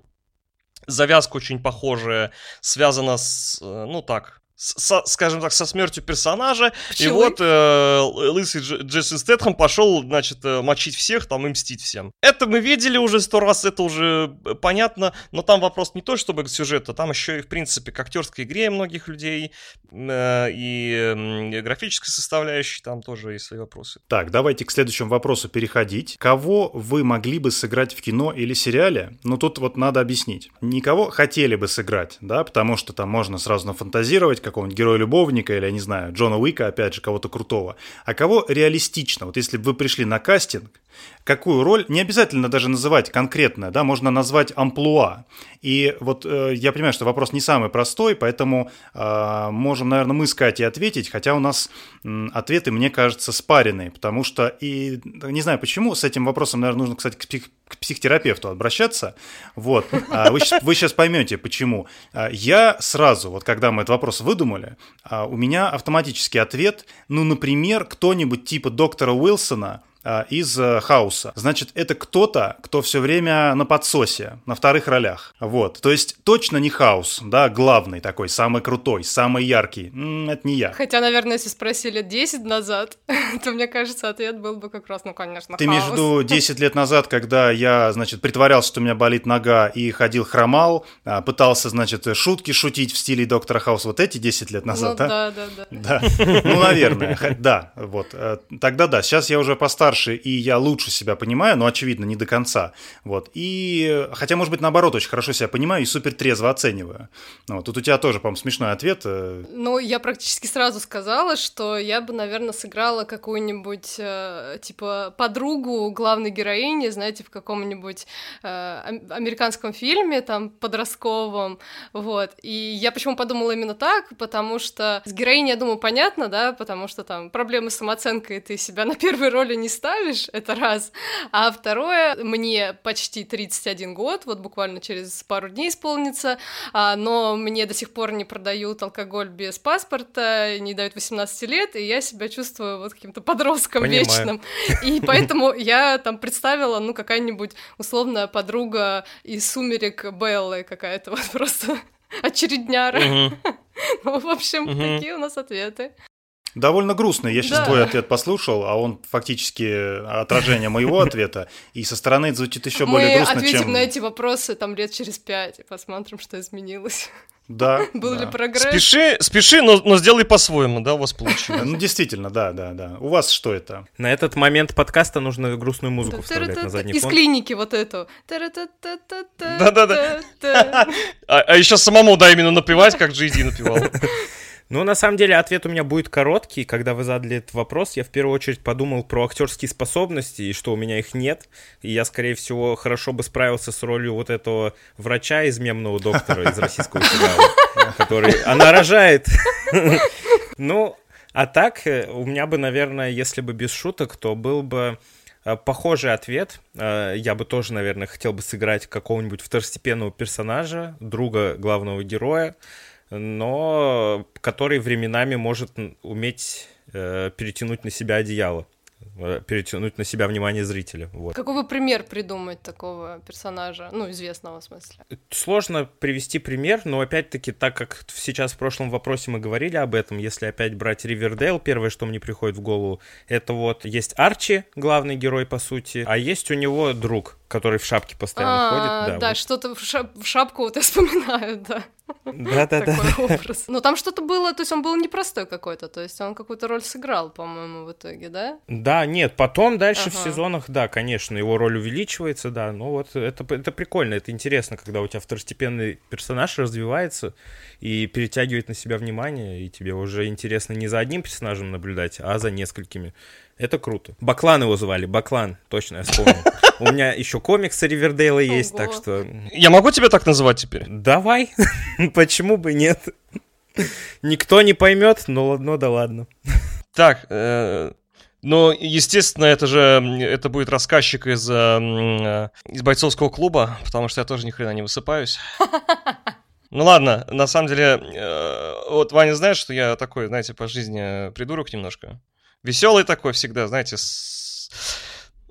завязка очень похожая, связана с, э, ну так, со, скажем так, со смертью персонажа. Пчелы. И вот э, лысый Дж, Джесси Стэтхэм пошел, значит, э, мочить всех, там, и мстить всем. Это мы видели уже сто раз, это уже э, понятно, но там вопрос не то, чтобы сюжета, там еще и, в принципе, к актерской игре многих людей э, и э, графической составляющей там тоже есть свои вопросы. Так, давайте к следующему вопросу переходить. Кого вы могли бы сыграть в кино или сериале? Ну, тут вот надо объяснить. Никого хотели бы сыграть, да, потому что там можно сразу нафантазировать, какого-нибудь героя-любовника или, я не знаю, Джона Уика, опять же, кого-то крутого, а кого реалистично. Вот если бы вы пришли на кастинг, какую роль, не обязательно даже называть конкретно, да, можно назвать амплуа. И вот э, я понимаю, что вопрос не самый простой, поэтому э, можем, наверное, мы с Катей ответить, хотя у нас э, ответы, мне кажется, спаренные, потому что, и не знаю почему, с этим вопросом, наверное, нужно, кстати, к, псих, к психотерапевту обращаться, вот, а вы, вы сейчас поймете, почему. А, я сразу, вот когда мы этот вопрос выдумали, а, у меня автоматический ответ, ну, например, кто-нибудь типа доктора Уилсона, из э, Хауса. Значит, это кто-то, кто все время на подсосе, на вторых ролях. Вот. То есть точно не Хаус, да, главный такой, самый крутой, самый яркий. М-м, это не я. Хотя, наверное, если спросили 10 назад, то, мне кажется, ответ был бы как раз, ну, конечно, Ты в виду 10 лет назад, когда я, значит, притворялся, что у меня болит нога и ходил хромал, а, пытался, значит, шутки шутить в стиле доктора Хауса. Вот эти 10 лет назад, ну, да? Да, да, да. Да. Ну, наверное, да, вот. Э, тогда да. Сейчас я уже постарше старше, и я лучше себя понимаю, но, очевидно, не до конца. Вот. И, хотя, может быть, наоборот, очень хорошо себя понимаю и супер трезво оцениваю. Ну, вот. Тут у тебя тоже, по-моему, смешной ответ. Э. Ну, я практически сразу сказала, что я бы, наверное, сыграла какую-нибудь, э, типа, подругу главной героини, знаете, в каком-нибудь э, американском фильме, там, подростковом, вот. И я почему подумала именно так, потому что с героиней, я думаю, понятно, да, потому что там проблемы с самооценкой, ты себя на первой роли не ставишь, это раз. А второе, мне почти 31 год, вот буквально через пару дней исполнится, а, но мне до сих пор не продают алкоголь без паспорта, не дают 18 лет, и я себя чувствую вот каким-то подростком Понимаю. вечным. И поэтому я там представила, ну, какая-нибудь условная подруга из «Сумерек» Беллы какая-то, вот просто очередняра. Ну, в общем, такие у нас ответы. Довольно грустно. Я сейчас да. твой ответ послушал, а он фактически отражение моего ответа. И со стороны звучит еще Мы более грустно, ответим чем... на эти вопросы там лет через пять и посмотрим, что изменилось. Да. Был да. ли прогресс? Спеши, спеши, но, но сделай по-своему, да, у вас получилось. Ну, действительно, да, да, да. У вас что это? На этот момент подкаста нужно грустную музыку вставлять на задний фон. Из клиники вот эту. Да-да-да. А еще самому, да, именно напевать, как Джейди напевал. Ну, на самом деле, ответ у меня будет короткий. Когда вы задали этот вопрос, я в первую очередь подумал про актерские способности, и что у меня их нет. И я, скорее всего, хорошо бы справился с ролью вот этого врача из мемного доктора из российского сериала, который... Она рожает. Ну, а так, э, у меня бы, наверное, если бы без шуток, то был бы э, похожий ответ. Э, я бы тоже, наверное, хотел бы сыграть какого-нибудь второстепенного персонажа, друга главного героя, но который временами может уметь э, перетянуть на себя одеяло. э, перетянуть на себя внимание зрителя. Вот. Какой бы пример придумать такого персонажа, ну, известного в смысле? Сложно привести пример, но опять-таки, так как сейчас в прошлом вопросе мы говорили об этом, если опять брать Ривердейл, первое, что мне приходит в голову, это вот есть Арчи, главный герой, по сути, а есть у него друг, который в шапке постоянно А, ходит. Да, вот. что-то в, шап- в шапку вот я вспоминаю, да. Да-да-да. Образ. Но там что-то было, то есть он был непростой какой-то, то есть он какую-то роль сыграл, по-моему, в итоге, да? Да, нет, потом дальше в Ага. сезонах, да, конечно, его роль увеличивается, да, но вот это, это прикольно, это интересно, когда у тебя второстепенный персонаж развивается и перетягивает на себя внимание, и тебе уже интересно не за одним персонажем наблюдать, а за несколькими. Это круто. Баклан его звали, Баклан, точно я вспомнил. У меня еще комиксы Ривердейла есть, так что Я могу тебя так называть теперь? давай, почему бы нет? Никто не поймет, но ладно, да ладно. Так, э, ну, естественно, это же это будет рассказчик из, э, э, из бойцовского клуба, потому что я тоже ни хрена не высыпаюсь. Ну ладно, на самом деле, э, вот Ваня знает, что я такой, знаете, по жизни придурок немножко. Веселый такой всегда, знаете, с...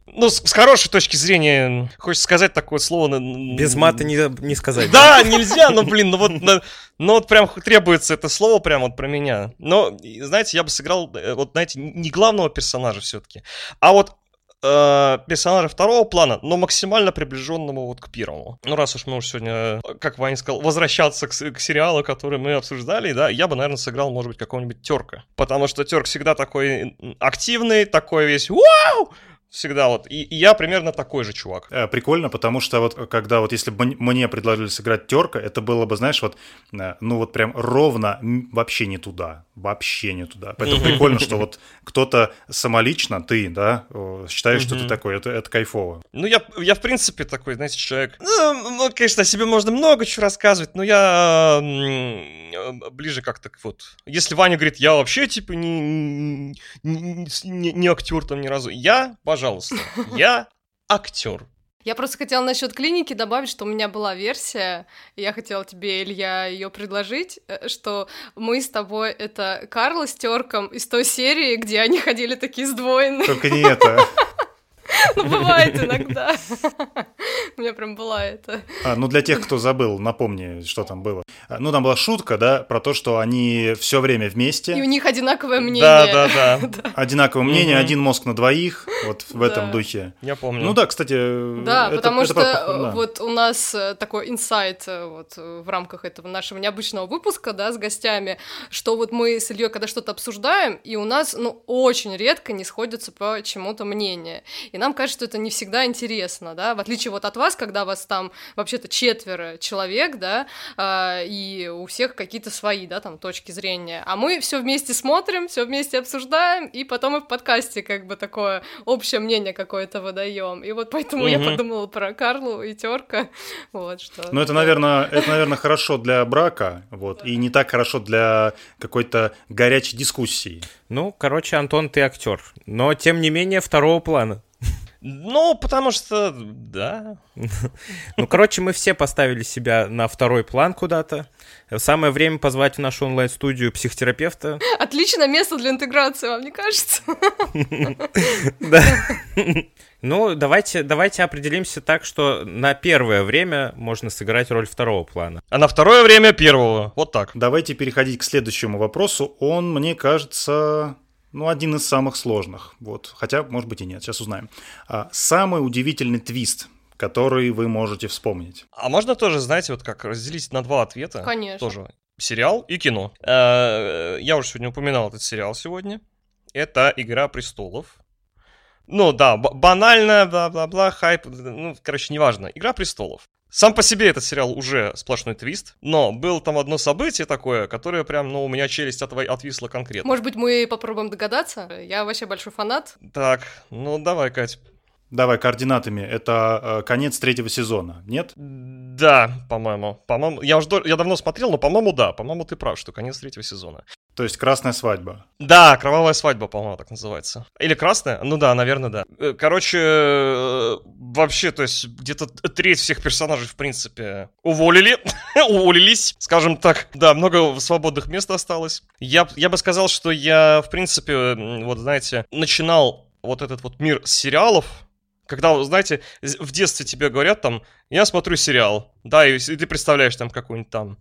ну, с, с хорошей точки зрения, хочется сказать такое слово... Без мата не, не сказать. да, нельзя, но, блин, ну вот, ну вот прям требуется это слово прям вот про меня. Но, знаете, я бы сыграл, э, вот, знаете, не главного персонажа все-таки, а вот э, персонажа второго плана, но максимально приближенному вот к первому. Ну, раз уж мы уж сегодня, э, как Ваня сказал, возвращаться к, к сериалу, который мы обсуждали, да, я бы, наверное, сыграл, может быть, какого-нибудь терка. Потому что терк всегда такой активный, такой весь «Вау!» Всегда вот. И, и я примерно такой же чувак. Э, Прикольно, потому что вот когда вот если бы мне предложили сыграть терка, это было бы, знаешь, вот, э, ну вот прям ровно вообще не туда, вообще не туда. Поэтому прикольно, что вот кто-то самолично, ты, да, э, считаешь, что ты такой, это, это кайфово. Ну, я, я, в принципе, такой, знаете, человек... Ну, конечно, о себе можно много чего рассказывать, но я э, ближе как-то вот... Если Ваня говорит, я вообще, типа, не, не, не- не актер там ни разу. Я, пожалуйста, я актер. Я просто хотела насчет клиники добавить, что у меня была версия, и я хотела тебе, Илья, ее предложить, э, что мы с тобой это Карла с Терком из той серии, где они ходили такие сдвоенные. Только не это. Ну, бывает иногда. У меня прям была это. А, ну, для тех, кто забыл, напомни, что там было. А, Ну, там была шутка, да, про то, что они все время И у вместе, них одинаковое мнение. Да, да, да. одинаковое мнение, один мозг на двоих, вот в этом Да. духе. Я помню. Ну да, кстати, Да, это- потому что э, да. вот у нас э, такой инсайт э, вот э, в рамках этого нашего необычного выпуска, да, с гостями, что вот мы с Ильей когда что-то обсуждаем, и у нас, ну, очень редко не сходятся по чему-то мнения. И нам кажется, что это не всегда интересно, да, в отличие вот от вас, когда вас там вообще-то четверо человек, да, а, и у всех какие-то свои, да, там, точки зрения. А мы все вместе смотрим, все вместе обсуждаем, и потом и в подкасте как бы такое общее мнение какое-то выдаем. И вот поэтому я Мгм. подумала про Карлу и Терка, вот что. Ну, это, наверное, это, наверное, хорошо для брака, вот, и не так хорошо для какой-то горячей дискуссии. Ну, короче, Антон, ты актер, но тем не менее второго плана. Ну, потому что, да. Ну, короче, мы все поставили себя на второй план куда-то. Самое время позвать в нашу онлайн-студию психотерапевта. Отличное место для интеграции, вам не кажется? Да. Ну, давайте, давайте определимся так, что на первое время можно сыграть роль второго плана. А на второе время первого. Вот так. Давайте переходить к следующему вопросу. Он, мне кажется, ну, один из самых сложных. Вот. Хотя, может быть, и нет. Сейчас узнаем. А, самый удивительный твист, который вы можете вспомнить. А можно тоже, знаете, вот как разделить на два ответа? Конечно. Тоже. Сериал и кино. Э, Я уже сегодня упоминал этот сериал сегодня. Это «Игра престолов». Ну да, б- банально, бла-бла-бла, хайп, ну, короче, неважно. «Игра престолов». Сам по себе этот сериал уже сплошной твист, но было там одно событие такое, которое прям, ну, у меня челюсть отва- отвисла конкретно. Может быть, мы попробуем догадаться? Я вообще большой фанат. Так, ну давай, Кать. Давай координатами. Это э, конец третьего сезона. Нет? Да, по-моему. По-моему, я уже я давно смотрел, но, по-моему, да. По-моему, ты прав, что конец третьего сезона. То есть красная свадьба. Да, кровавая свадьба, по-моему, так называется. Или красная? Ну да, наверное, да. Э, Короче, э, вообще, то есть где-то треть всех персонажей, в принципе, уволили, уволились, скажем так. Да, много свободных мест осталось. Я, я бы сказал, что я, в принципе, вот знаете, начинал вот этот вот мир сериалов, когда, знаете, в детстве тебе говорят там, я смотрю сериал, да, и, и ты представляешь там какой-нибудь там,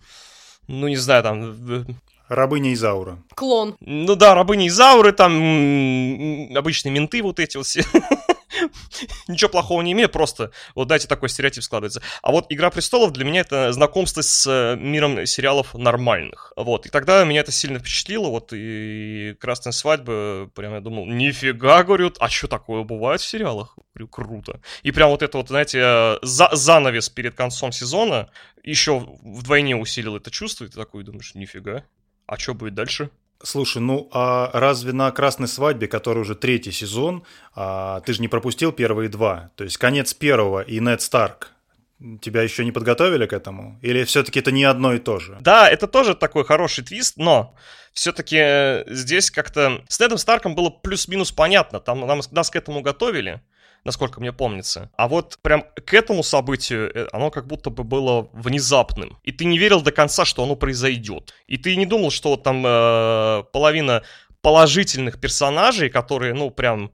ну, не знаю, там... Рабыня Изаура. Клон. Ну да, рабыня Изауры, там обычные менты вот эти вот все. Ничего плохого не имею, просто вот дайте такой стереотип складывается. А вот «Игра престолов» для меня это знакомство с э, миром сериалов нормальных. Вот, и тогда меня это сильно впечатлило, вот, и «Красная свадьба», прям я думал, нифига, говорю, а что такое бывает в сериалах? Говорю, круто. И прям вот это вот, знаете, за занавес перед концом сезона еще вдвойне усилил это чувство, и ты такой думаешь, нифига, а что будет дальше? Слушай, ну а разве на «Красной свадьбе», который уже третий сезон, а, ты же не пропустил первые два? То есть конец первого и Нед Старк. Тебя еще не подготовили к этому? Или все-таки это не одно и то же? Да, это тоже такой хороший твист, но все-таки э, здесь как-то с Недом Старком было плюс-минус понятно. Там нам, нас к этому готовили насколько мне помнится. А вот прям к этому событию э, оно как будто бы было внезапным. И ты не верил до конца, что оно произойдет. И ты не думал, что там э, половина положительных персонажей, которые, ну, прям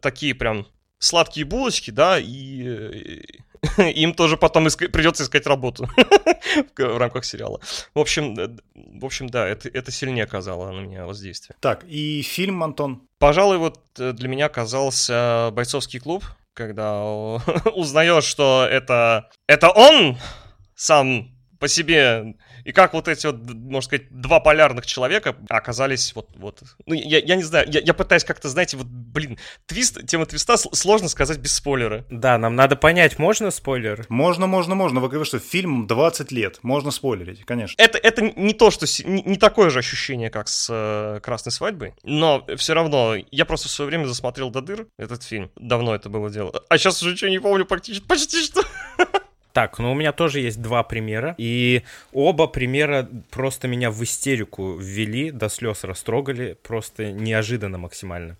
такие прям сладкие булочки, да, и им тоже потом иска- придется искать работу в рамках сериала. В общем, э, в общем, да, это, это сильнее оказало на меня воздействие. Так, и фильм, Антон? Пожалуй, вот э, для меня оказался «Бойцовский клуб», когда узнаешь, что это, это он сам по себе и как вот эти вот, можно сказать, два полярных человека оказались вот, вот. Ну, я, я не знаю, я, я пытаюсь как-то, знаете, вот, блин, твист, тема твиста сложно сказать без спойлера. Да, нам надо понять, можно спойлер? Можно, можно, можно. Вы говорите, что фильм 20 лет, можно спойлерить, конечно. Это, это не то, что, не, не такое же ощущение, как с э, «Красной свадьбой», но все равно, я просто в свое время засмотрел до дыр этот фильм, давно это было дело, а сейчас уже ничего не помню практически, почти что. Так, ну у меня тоже есть два примера, и оба примера просто меня в истерику ввели, до слез растрогали, просто неожиданно максимально.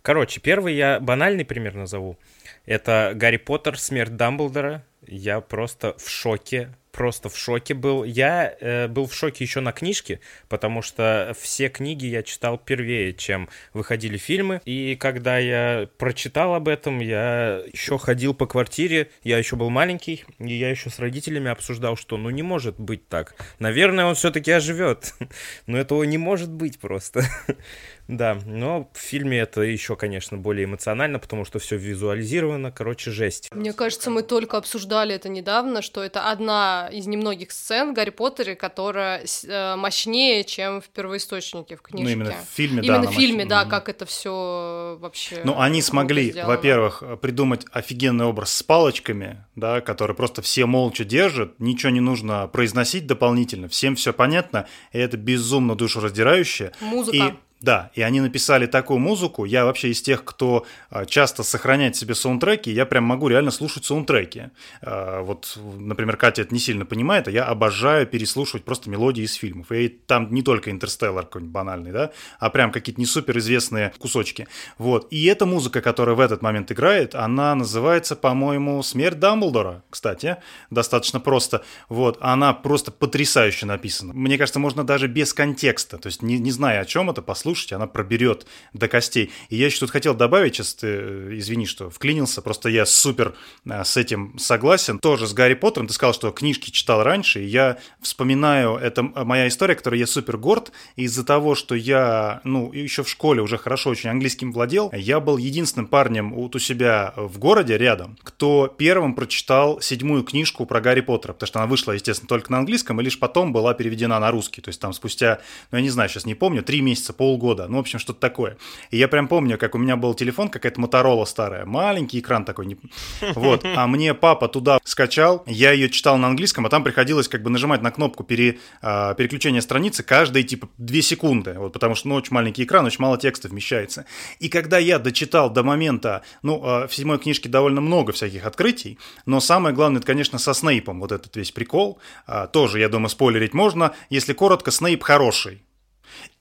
Короче, первый я банальный пример назову. Это Гарри Поттер, смерть Дамблдора. Я просто в шоке просто в шоке был. Я э, был в шоке еще на книжке, потому что все книги я читал первее, чем выходили фильмы. И когда я прочитал об этом, я еще ходил по квартире, я еще был маленький, и я еще с родителями обсуждал, что ну не может быть так. Наверное, он все-таки оживет. Но этого не может быть просто. Да, но в фильме это еще, конечно, более эмоционально, потому что все визуализировано, короче, жесть. Мне кажется, мы только обсуждали это недавно, что это одна из немногих сцен в Гарри Поттере, которая э, мощнее, чем в первоисточнике в книжке. Ну, именно в фильме, именно да. Именно в фильме, да, mm как это все вообще. Ну, они смогли, во-первых, придумать офигенный образ с палочками, да, который просто все молча держат, ничего не нужно произносить дополнительно, всем все понятно, и это безумно душераздирающе. Музыка. И да, и они написали такую музыку. Я вообще из тех, кто а, часто сохраняет себе саундтреки, я прям могу реально слушать саундтреки. А, вот, например, Катя это не сильно понимает, а я обожаю переслушивать просто мелодии из фильмов. И там не только «Интерстеллар» какой-нибудь банальный, да, а прям какие-то не супер известные кусочки. Вот. И эта музыка, которая в этот момент играет, она называется, по-моему, «Смерть Дамблдора», кстати, достаточно просто. Вот. Она просто потрясающе написана. Мне кажется, можно даже без контекста, то есть не, не зная, о чем это, послушать слушайте, она проберет до костей. И я еще тут хотел добавить, сейчас ты, э, извини, что вклинился, просто я супер э, с этим согласен. Тоже с Гарри Поттером, ты сказал, что книжки читал раньше, и я вспоминаю, это моя история, которой я супер горд, из-за того, что я, ну, еще в школе уже хорошо очень английским владел, я был единственным парнем вот у себя в городе рядом, кто первым прочитал седьмую книжку про Гарри Поттера, потому что она вышла, естественно, только на английском, и лишь потом была переведена на русский, то есть там спустя, ну, я не знаю, сейчас не помню, три месяца, полгода года. Ну, в общем, что-то такое. И я прям помню, как у меня был телефон, какая-то Моторола старая, маленький экран такой. Не... Вот. А мне папа туда скачал, я ее читал на английском, а там приходилось как бы нажимать на кнопку пере, а, переключения страницы каждые типа 2 секунды. Вот потому что, ну, очень маленький экран, очень мало текста вмещается. И когда я дочитал до момента, ну, а, в седьмой книжке довольно много всяких открытий, но самое главное, это, конечно, со Снейпом, вот этот весь прикол. А, тоже, я думаю, спойлерить можно. Если коротко, Снейп хороший.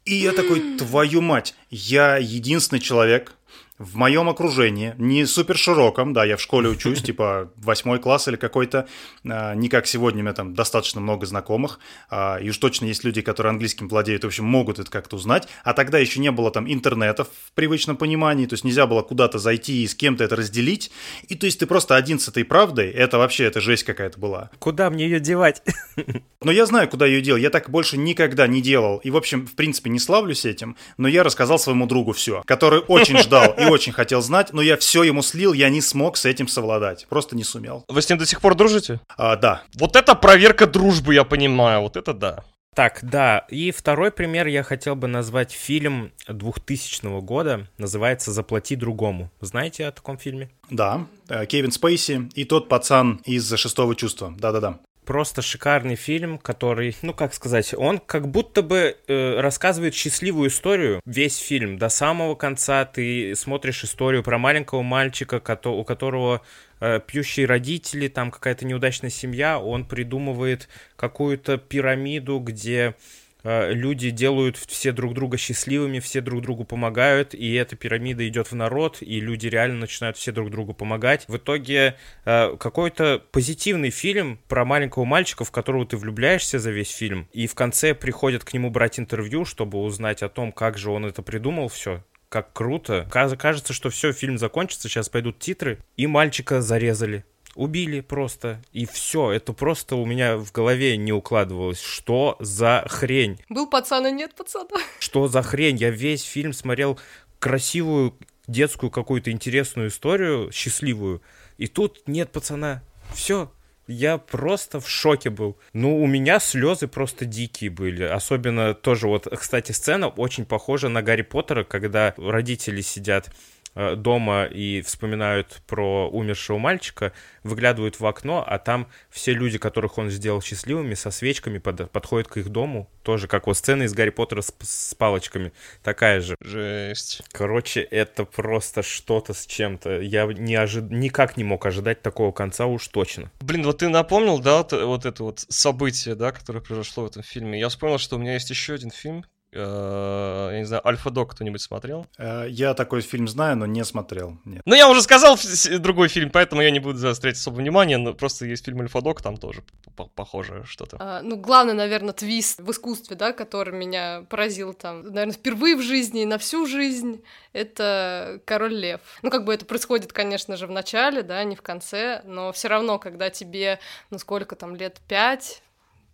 И я такой, твою мать, я единственный человек в моем окружении, не супер широком, да, я в школе учусь, типа восьмой класс или какой-то, а, не как сегодня, у меня там достаточно много знакомых, а, и уж точно есть люди, которые английским владеют, в общем, могут это как-то узнать, а тогда еще не было там интернета в привычном понимании, то есть нельзя было куда-то зайти и с кем-то это разделить, и то есть ты просто один с этой правдой, это вообще, это жесть какая-то была. Куда мне ее девать? Но я знаю, куда ее делать, я так больше никогда не делал, и, в общем, в принципе, не славлюсь этим, но я рассказал своему другу все, который очень ждал и очень хотел знать, но я все ему слил, я не смог с этим совладать. Просто не сумел. Вы с ним до сих пор дружите? А, да. Вот это проверка дружбы, я понимаю. Вот это да. Так, да. И второй пример я хотел бы назвать фильм 2000 года. Называется «Заплати другому». Знаете о таком фильме? Да. Э, Кевин Спейси и тот пацан из «Шестого чувства». Да-да-да просто шикарный фильм, который, ну как сказать, он как будто бы э, рассказывает счастливую историю. Весь фильм до самого конца ты смотришь историю про маленького мальчика, у которого э, пьющие родители, там какая-то неудачная семья, он придумывает какую-то пирамиду, где люди делают все друг друга счастливыми, все друг другу помогают, и эта пирамида идет в народ, и люди реально начинают все друг другу помогать. В итоге э, какой-то позитивный фильм про маленького мальчика, в которого ты влюбляешься за весь фильм, и в конце приходят к нему брать интервью, чтобы узнать о том, как же он это придумал все, как круто. Кажется, что все, фильм закончится, сейчас пойдут титры, и мальчика зарезали убили просто, и все. Это просто у меня в голове не укладывалось. Что за хрень? Был пацан и нет пацана. Что за хрень? Я весь фильм смотрел красивую детскую какую-то интересную историю, счастливую, и тут нет пацана. Все, я просто в шоке был. Ну, у меня слезы просто дикие были. Особенно тоже вот, кстати, сцена очень похожа на Гарри Поттера, когда родители сидят дома и вспоминают про умершего мальчика, выглядывают в окно, а там все люди, которых он сделал счастливыми, со свечками под, подходят к их дому. Тоже как вот сцена из Гарри Поттера с, с палочками. Такая же. Жесть. Короче, это просто что-то с чем-то. Я не ожид... никак не мог ожидать такого конца уж точно. Блин, вот ты напомнил, да, вот, это вот событие, да, которое произошло в этом фильме. Я вспомнил, что у меня есть еще один фильм, Э, я не знаю, Альфа-Дог кто-нибудь смотрел? Э, я такой фильм знаю, но не смотрел. Нет. Ну, я уже сказал другой фильм, поэтому я не буду заострять особо внимание, но просто есть фильм Альфа-Дог, там тоже похоже что-то. А, ну, главный, наверное, твист в искусстве, да, который меня поразил там, наверное, впервые в жизни и на всю жизнь, это Король Лев. Ну, как бы это происходит, конечно же, в начале, да, не в конце, но все равно, когда тебе, ну, сколько там, лет пять,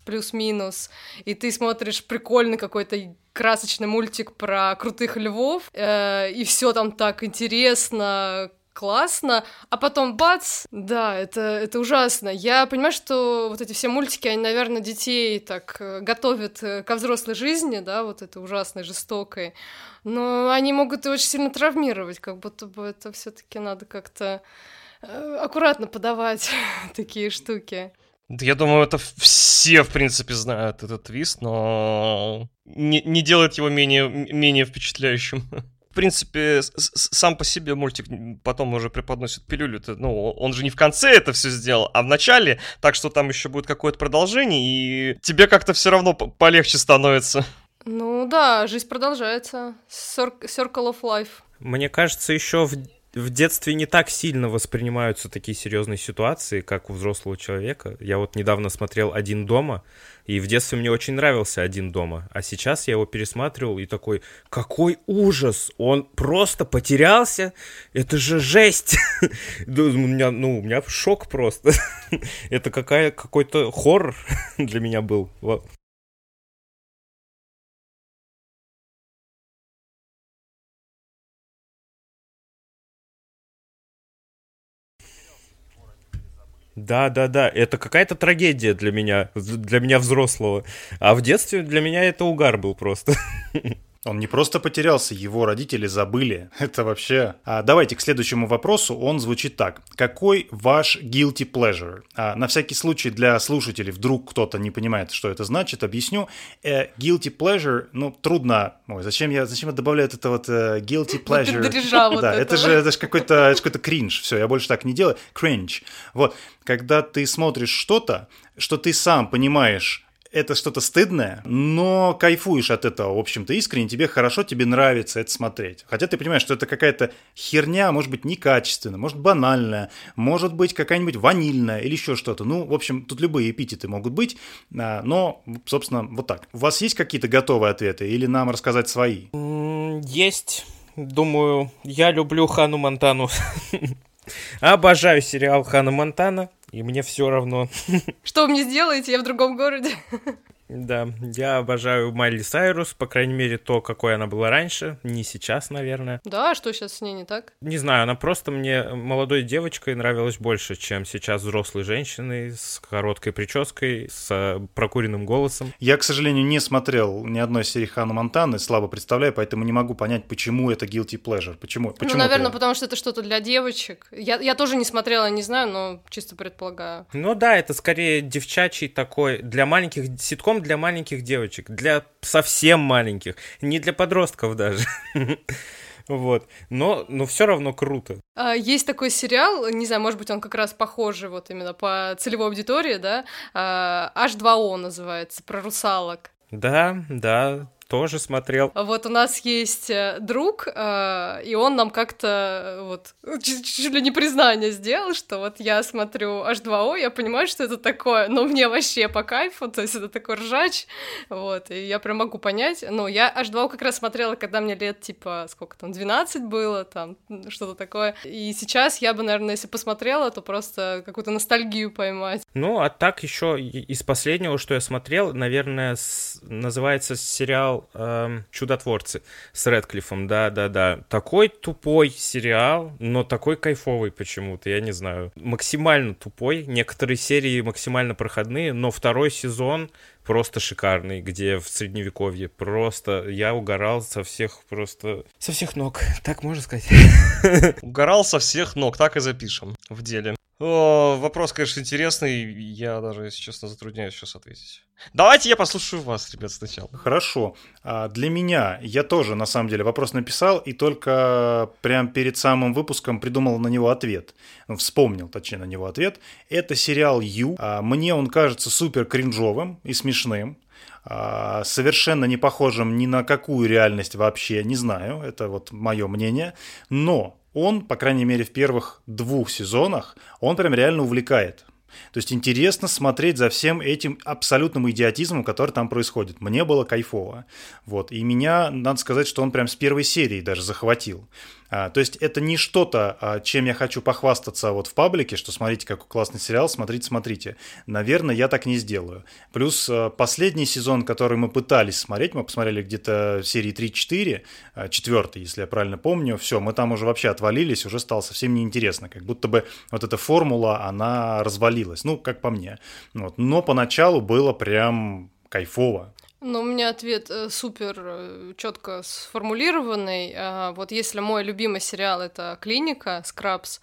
плюс-минус, и ты смотришь прикольный какой-то красочный мультик про крутых львов, э, и все там так интересно, классно, а потом бац, да, это, это ужасно. Я понимаю, что вот эти все мультики, они, наверное, детей так э, готовят э, ко взрослой жизни, да, вот этой ужасной, жестокой, но они могут и очень сильно травмировать, как будто бы это все таки надо как-то э, аккуратно подавать такие штуки. Я думаю, это все, в принципе, знают этот твист, но не, не делает его менее, менее впечатляющим. В принципе, сам по себе мультик потом уже преподносит пилюлю. -то, ну, он же не в конце это все сделал, а в начале, так что там еще будет какое-то продолжение, и тебе как-то все равно полегче становится. Ну да, жизнь продолжается. Circle of Life. Мне кажется, еще в в детстве не так сильно воспринимаются такие серьезные ситуации, как у взрослого человека. Я вот недавно смотрел «Один дома», и в детстве мне очень нравился «Один дома», а сейчас я его пересматривал и такой, какой ужас, он просто потерялся, это же жесть. у меня, ну, у меня шок просто. это какая, какой-то хоррор для меня был. Да, да, да, это какая-то трагедия для меня, для меня взрослого. А в детстве для меня это угар был просто. Он не просто потерялся, его родители забыли. Это вообще... А давайте к следующему вопросу. Он звучит так. Какой ваш guilty pleasure? А, на всякий случай для слушателей, вдруг кто-то не понимает, что это значит, объясню. Э, guilty pleasure, ну, трудно... Ой, зачем я, зачем я добавляю это вот uh, guilty pleasure? вот да, это же, это же какой-то какой кринж. Все, я больше так не делаю. Cringe. Вот. Когда ты смотришь что-то, что ты сам понимаешь, это что-то стыдное, но кайфуешь от этого, в общем-то, искренне, тебе хорошо, тебе нравится это смотреть. Хотя ты понимаешь, что это какая-то херня, может быть, некачественная, может, банальная, может быть, какая-нибудь ванильная или еще что-то. Ну, в общем, тут любые эпитеты могут быть, а, но, собственно, вот так. У вас есть какие-то готовые ответы или нам рассказать свои? Есть. Думаю, я люблю Хану Монтану. Обожаю сериал Хана Монтана, и мне все равно. Что вы мне сделаете? Я в другом городе. Да, я обожаю Майли Сайрус, по крайней мере, то, какой она была раньше, не сейчас, наверное. Да, что сейчас с ней не так? Не знаю, она просто мне молодой девочкой нравилась больше, чем сейчас взрослой женщиной с короткой прической, с э, прокуренным голосом. Я, к сожалению, не смотрел ни одной серии Хана Монтаны, слабо представляю, поэтому не могу понять, почему это guilty pleasure. Почему? почему ну, наверное, ты... потому что это что-то для девочек. Я, я тоже не смотрела, не знаю, но чисто предполагаю. Ну да, это скорее девчачий такой, для маленьких ситком для маленьких девочек, для совсем маленьких, не для подростков даже. Вот. Но, но все равно круто. А, есть такой сериал, не знаю, может быть, он как раз похожий вот именно по целевой аудитории, да? А, H2O называется, про русалок. Да, да, тоже смотрел. Вот у нас есть э, друг, э, и он нам как-то э, вот чуть ли не признание сделал, что вот я смотрю H2O, я понимаю, что это такое, но мне вообще по кайфу, то есть это такой ржач, вот, и я прям могу понять. Ну, я H2O как раз смотрела, когда мне лет, типа, сколько там, 12 было, там, что-то такое. И сейчас я бы, наверное, если посмотрела, то просто какую-то ностальгию поймать. Ну, а так еще из последнего, что я смотрел, наверное, с... называется сериал сериал э, «Чудотворцы» с Редклиффом, да-да-да. Такой тупой сериал, но такой кайфовый почему-то, я не знаю. Максимально тупой, некоторые серии максимально проходные, но второй сезон просто шикарный, где в средневековье просто я угорал со всех просто со всех ног, так можно сказать. Угорал со всех ног, так и запишем в деле. О, вопрос, конечно, интересный. Я даже, если честно, затрудняюсь сейчас ответить. Давайте я послушаю вас, ребят, сначала. Хорошо. А для меня, я тоже, на самом деле, вопрос написал, и только прям перед самым выпуском придумал на него ответ. Ну, вспомнил, точнее, на него ответ. Это сериал «Ю». А мне он кажется супер кринжовым и смешным а, совершенно не похожим ни на какую реальность вообще, не знаю, это вот мое мнение, но он, по крайней мере, в первых двух сезонах, он прям реально увлекает. То есть интересно смотреть за всем этим абсолютным идиотизмом, который там происходит. Мне было кайфово. Вот. И меня, надо сказать, что он прям с первой серии даже захватил. А, то есть это не что-то, а, чем я хочу похвастаться вот в паблике, что смотрите, какой классный сериал, смотрите, смотрите. Наверное, я так не сделаю. Плюс а, последний сезон, который мы пытались смотреть, мы посмотрели где-то серии 3-4, а, четвертый, если я правильно помню, все, мы там уже вообще отвалились, уже стало совсем неинтересно, как будто бы вот эта формула, она развалилась, ну, как по мне. Вот. Но поначалу было прям кайфово. Ну, у меня ответ э, супер э, четко сформулированный. Э, вот если мой любимый сериал это клиника Скрабс,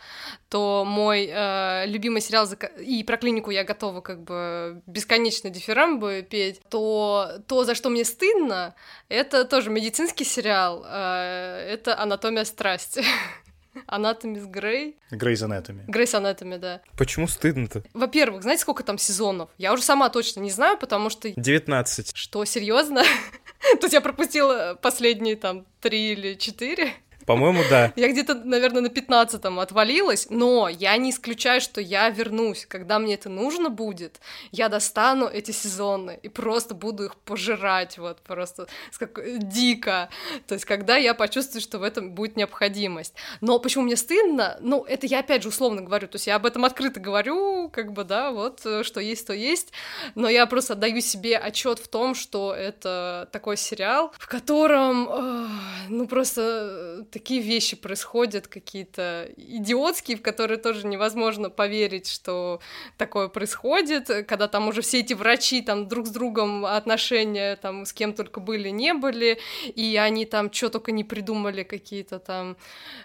то мой э, любимый сериал и про клинику я готова как бы бесконечно дифирамбы петь, то то, за что мне стыдно, это тоже медицинский сериал. Э, это Анатомия страсти. Анатомис Грей. Грейс Анатоми. Грейс Анатоми, да. Почему стыдно-то? Во-первых, знаете, сколько там сезонов? Я уже сама точно не знаю, потому что... 19. Что, серьезно? То есть я пропустила последние там три или четыре? По-моему, да. Я где-то, наверное, на 15-м отвалилась, но я не исключаю, что я вернусь. Когда мне это нужно будет, я достану эти сезоны и просто буду их пожирать, вот просто как дико. То есть, когда я почувствую, что в этом будет необходимость. Но почему мне стыдно? Ну, это я опять же условно говорю, то есть я об этом открыто говорю, как бы, да, вот, что есть, то есть, но я просто отдаю себе отчет в том, что это такой сериал, в котором, ну, просто такие вещи происходят, какие-то идиотские, в которые тоже невозможно поверить, что такое происходит, когда там уже все эти врачи там друг с другом отношения там с кем только были, не были, и они там что только не придумали, какие-то там,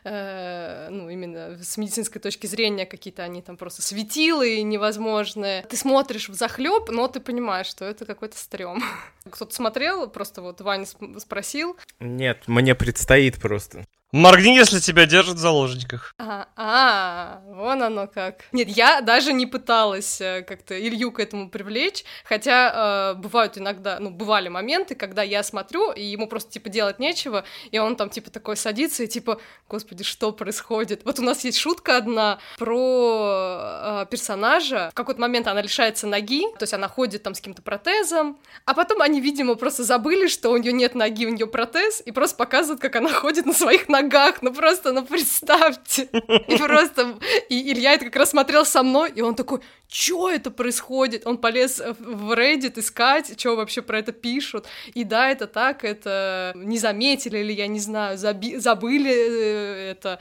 э, ну, именно с медицинской точки зрения, какие-то они там просто светилы невозможные. Ты смотришь в захлеб, но ты понимаешь, что это какой-то стрём. Кто-то смотрел, просто вот Ваня спросил. Нет, мне предстоит просто. Моргни, если тебя держат в заложниках. А, а, вон оно как. Нет, я даже не пыталась э, как-то Илью к этому привлечь, хотя э, бывают иногда, ну, бывали моменты, когда я смотрю, и ему просто, типа, делать нечего, и он там, типа, такой садится, и, типа, господи, что происходит? Вот у нас есть шутка одна про э, персонажа. В какой-то момент она лишается ноги, то есть она ходит там с каким-то протезом, а потом они, видимо, просто забыли, что у нее нет ноги, у нее протез, и просто показывают, как она ходит на своих ногах ногах, ну просто, ну представьте. И просто, и Илья это как раз смотрел со мной, и он такой, что это происходит? Он полез в Reddit искать, что вообще про это пишут. И да, это так, это не заметили или, я не знаю, заби- забыли э, это.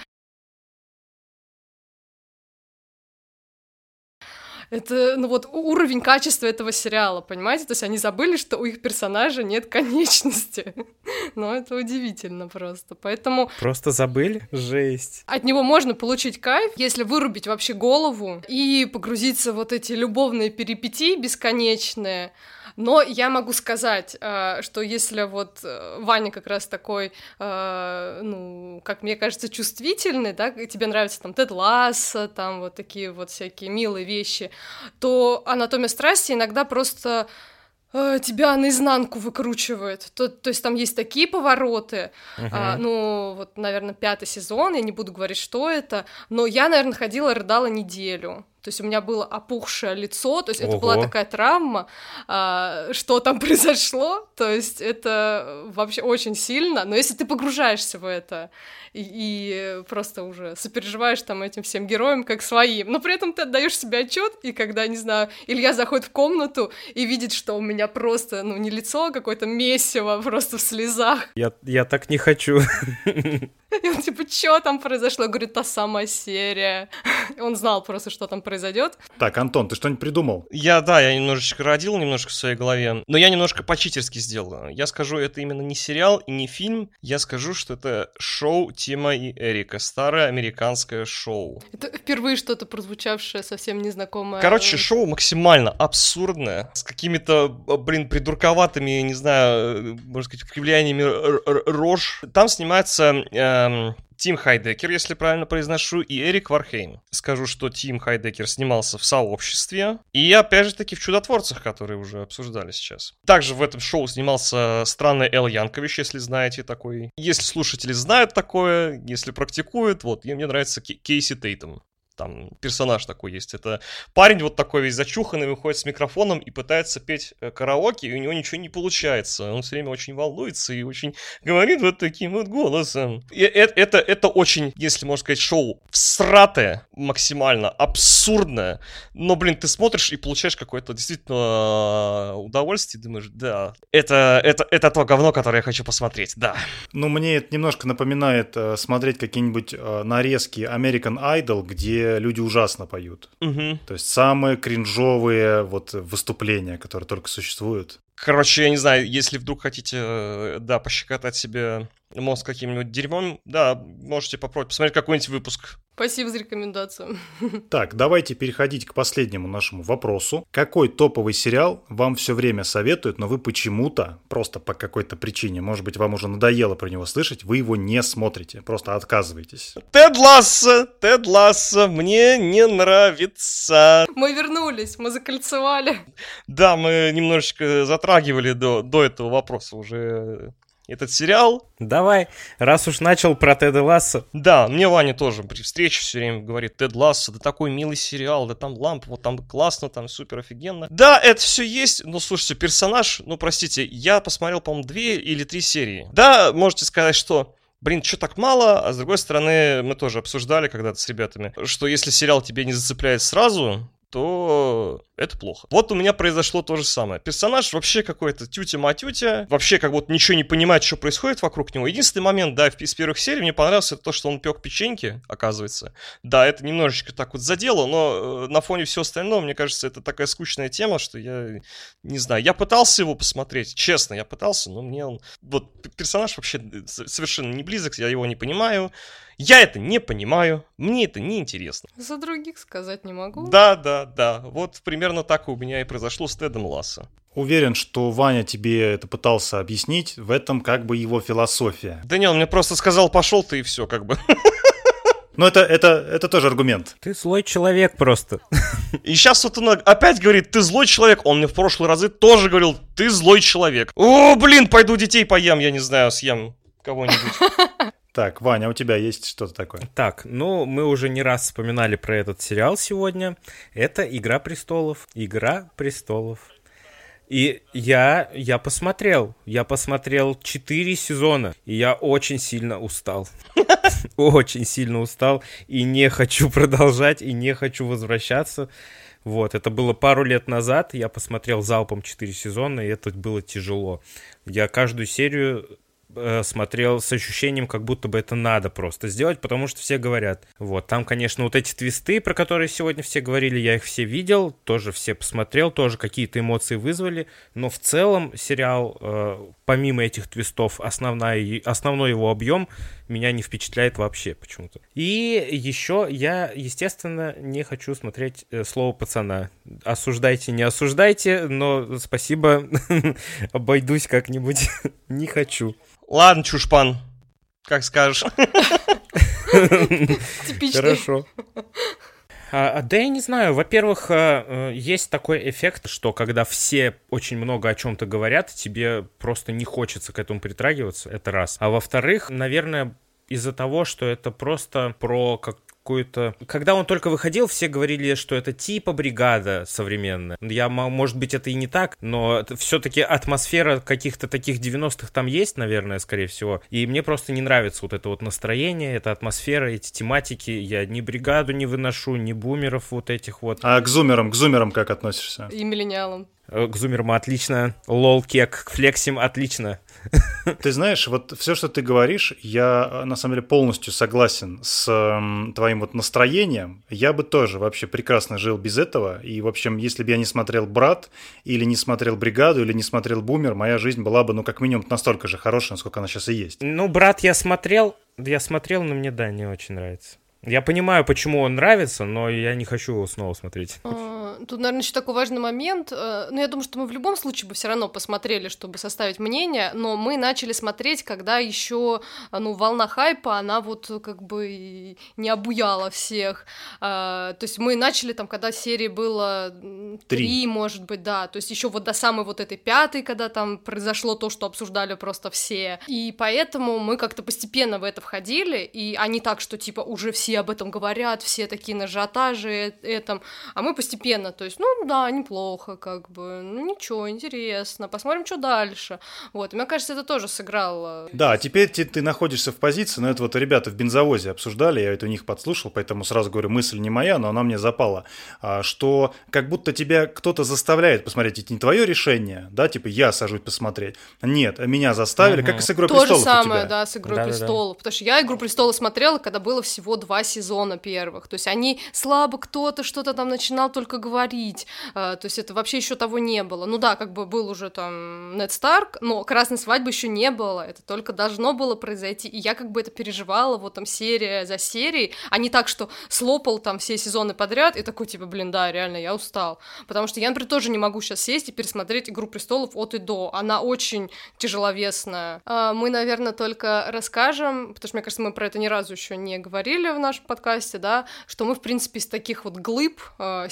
Это, ну вот, уровень качества этого сериала, понимаете? То есть они забыли, что у их персонажа нет конечности. Но это удивительно просто. Поэтому... Просто забыли? Жесть. От него можно получить кайф, если вырубить вообще голову и погрузиться в вот эти любовные перипетии бесконечные, но я могу сказать, э, что если вот э, Ваня как раз такой, э, ну, как мне кажется, чувствительный, да, тебе нравится там Тед Ласса, там вот такие вот всякие милые вещи, то «Анатомия страсти» иногда просто тебя наизнанку выкручивает. То, то есть там есть такие повороты. Uh-huh. А, ну, вот, наверное, пятый сезон, я не буду говорить, что это, но я, наверное, ходила, рыдала неделю. То есть у меня было опухшее лицо, то есть Ого. это была такая травма, а, что там произошло, то есть это вообще очень сильно, но если ты погружаешься в это и, и просто уже сопереживаешь там этим всем героям как своим, но при этом ты отдаешь себе отчет, и когда, не знаю, Илья заходит в комнату и видит, что у меня просто, ну, не лицо, а какое-то месиво просто в слезах. Я, я так не хочу. И он типа, что там произошло? Я говорю, та самая серия. Он знал просто, что там произойдет. Так, Антон, ты что-нибудь придумал? Я, да, я немножечко родил, немножко в своей голове, но я немножко по-читерски сделал. Я скажу, это именно не сериал и не фильм, я скажу, что это шоу Тима и Эрика, старое американское шоу. Это впервые что-то прозвучавшее, совсем незнакомое. Короче, шоу максимально абсурдное, с какими-то, блин, придурковатыми, не знаю, можно сказать, кривляниями рож. Там снимается эм, Тим Хайдекер, если правильно произношу, и Эрик Вархейм. Скажу, что Тим Хайдекер снимался в «Сообществе», и опять же таки в «Чудотворцах», которые уже обсуждали сейчас. Также в этом шоу снимался странный Эл Янкович, если знаете такой. Если слушатели знают такое, если практикуют, вот, и мне нравится Кейси Тейтом там персонаж такой есть. Это парень вот такой весь зачуханный, выходит с микрофоном и пытается петь э, караоке, и у него ничего не получается. Он все время очень волнуется и очень говорит вот таким вот голосом. И это, это, это очень, если можно сказать, шоу всратое, максимально абсурдное. Но, блин, ты смотришь и получаешь какое-то действительно э, удовольствие, думаешь, да, это, это, это то говно, которое я хочу посмотреть, да. Ну, мне это немножко напоминает э, смотреть какие-нибудь нарезки American Idol, где люди ужасно поют. Угу. То есть самые кринжовые вот выступления, которые только существуют. Короче, я не знаю, если вдруг хотите, э, да, пощекотать себе мозг каким-нибудь дерьмом, да, можете попробовать посмотреть какой-нибудь выпуск. Спасибо за рекомендацию. Так, давайте переходить к последнему нашему вопросу. Какой топовый сериал вам все время советуют, но вы почему-то, просто по какой-то причине, может быть, вам уже надоело про него слышать, вы его не смотрите, просто отказываетесь? Тед Ласса, Тед Ласса, мне не нравится. Мы вернулись, мы закольцевали. Да, мы немножечко затрагивали до, до этого вопроса уже этот сериал. Давай, раз уж начал про Теда Ласса. Да, мне Ваня тоже при встрече все время говорит, Тед Ласса, да такой милый сериал, да там лампа, вот там классно, там супер офигенно. Да, это все есть, но слушайте, персонаж, ну простите, я посмотрел, по-моему, две или три серии. Да, можете сказать, что блин, что так мало, а с другой стороны, мы тоже обсуждали когда-то с ребятами, что если сериал тебе не зацепляет сразу, то это плохо. Вот у меня произошло то же самое. Персонаж вообще какой-то тютя-матютя, вообще как будто ничего не понимает, что происходит вокруг него. Единственный момент, да, из первых серий мне понравился то, что он пек печеньки, оказывается. Да, это немножечко так вот задело, но э, на фоне всего остального, мне кажется, это такая скучная тема, что я не знаю. Я пытался его посмотреть, честно, я пытался, но мне он... Вот персонаж вообще э, совершенно не близок, я его не понимаю. Я это не понимаю, мне это не интересно. За других сказать не могу. Да, да, да. Вот примерно так у меня и произошло с Тедом Ласса. Уверен, что Ваня тебе это пытался объяснить, в этом как бы его философия. Да не, он мне просто сказал, пошел ты и все, как бы. Но это, это, это тоже аргумент. Ты злой человек просто. И сейчас вот он опять говорит, ты злой человек. Он мне в прошлые разы тоже говорил, ты злой человек. О, блин, пойду детей поем, я не знаю, съем кого-нибудь. Так, Ваня, у тебя есть что-то такое? Так, ну, мы уже не раз вспоминали про этот сериал сегодня. Это «Игра престолов». «Игра престолов». И я, я посмотрел, я посмотрел 4 сезона, и я очень сильно устал. Очень сильно устал, и не хочу продолжать, и не хочу возвращаться. Вот, это было пару лет назад, я посмотрел залпом 4 сезона, и это было тяжело. Я каждую серию смотрел с ощущением, как будто бы это надо просто сделать, потому что все говорят. Вот, там, конечно, вот эти твисты, про которые сегодня все говорили, я их все видел, тоже все посмотрел, тоже какие-то эмоции вызвали, но в целом сериал, э, помимо этих твистов, основная, основной его объем меня не впечатляет вообще почему-то. И еще я, естественно, не хочу смотреть э, слово пацана. Осуждайте, не осуждайте, но спасибо, обойдусь как-нибудь, не хочу. Ладно, чушпан, как скажешь. Типичный. Хорошо. А, да я не знаю. Во-первых, э, есть такой эффект, что когда все очень много о чем-то говорят, тебе просто не хочется к этому притрагиваться. Это раз. А во-вторых, наверное, из-за того, что это просто про как какую-то... Когда он только выходил, все говорили, что это типа бригада современная. Я, может быть, это и не так, но все-таки атмосфера каких-то таких 90-х там есть, наверное, скорее всего. И мне просто не нравится вот это вот настроение, эта атмосфера, эти тематики. Я ни бригаду не выношу, ни бумеров вот этих вот. А к зумерам, к зумерам как относишься? И миллениалам. Э, к зумерам отлично. Лол кек, к флексим отлично. Ты знаешь, вот все, что ты говоришь, я на самом деле полностью согласен с э, твоим вот настроением. Я бы тоже вообще прекрасно жил без этого. И, в общем, если бы я не смотрел «Брат», или не смотрел «Бригаду», или не смотрел «Бумер», моя жизнь была бы, ну, как минимум, настолько же хорошая, насколько она сейчас и есть. Ну, «Брат» я смотрел, я смотрел, но мне, да, не очень нравится. Я понимаю, почему он нравится, но я не хочу его снова смотреть. А, тут, наверное, еще такой важный момент. Э, ну, я думаю, что мы в любом случае бы все равно посмотрели, чтобы составить мнение, но мы начали смотреть, когда еще, ну, волна хайпа, она вот как бы не обуяла всех. А, то есть мы начали там, когда серии было три, может быть, да. То есть еще вот до самой вот этой пятой, когда там произошло то, что обсуждали просто все. И поэтому мы как-то постепенно в это входили, и они так, что типа уже все все об этом говорят, все такие на ажиотаже этом, а мы постепенно, то есть, ну да, неплохо, как бы, ну ничего, интересно, посмотрим, что дальше. Вот, мне кажется, это тоже сыграло. Да, теперь ты, ты находишься в позиции, но это вот ребята в бензовозе обсуждали, я это у них подслушал, поэтому сразу говорю, мысль не моя, но она мне запала, а, что как будто тебя кто-то заставляет посмотреть, это не твое решение, да, типа я сажусь посмотреть. Нет, меня заставили, угу. как и с «Игрой То престолов» же самое, да, с «Игрой да, престолов», да, да. потому что я «Игру престолов» смотрела, когда было всего два сезона первых. То есть они слабо кто-то что-то там начинал только говорить. А, то есть это вообще еще того не было. Ну да, как бы был уже там Нед Старк, но красной свадьбы еще не было. Это только должно было произойти. И я как бы это переживала вот там серия за серией, а не так, что слопал там все сезоны подряд и такой типа, блин, да, реально, я устал. Потому что я, например, тоже не могу сейчас сесть и пересмотреть «Игру престолов» от и до. Она очень тяжеловесная. А, мы, наверное, только расскажем, потому что, мне кажется, мы про это ни разу еще не говорили в нашем подкасте, да, что мы, в принципе, из таких вот глыб э,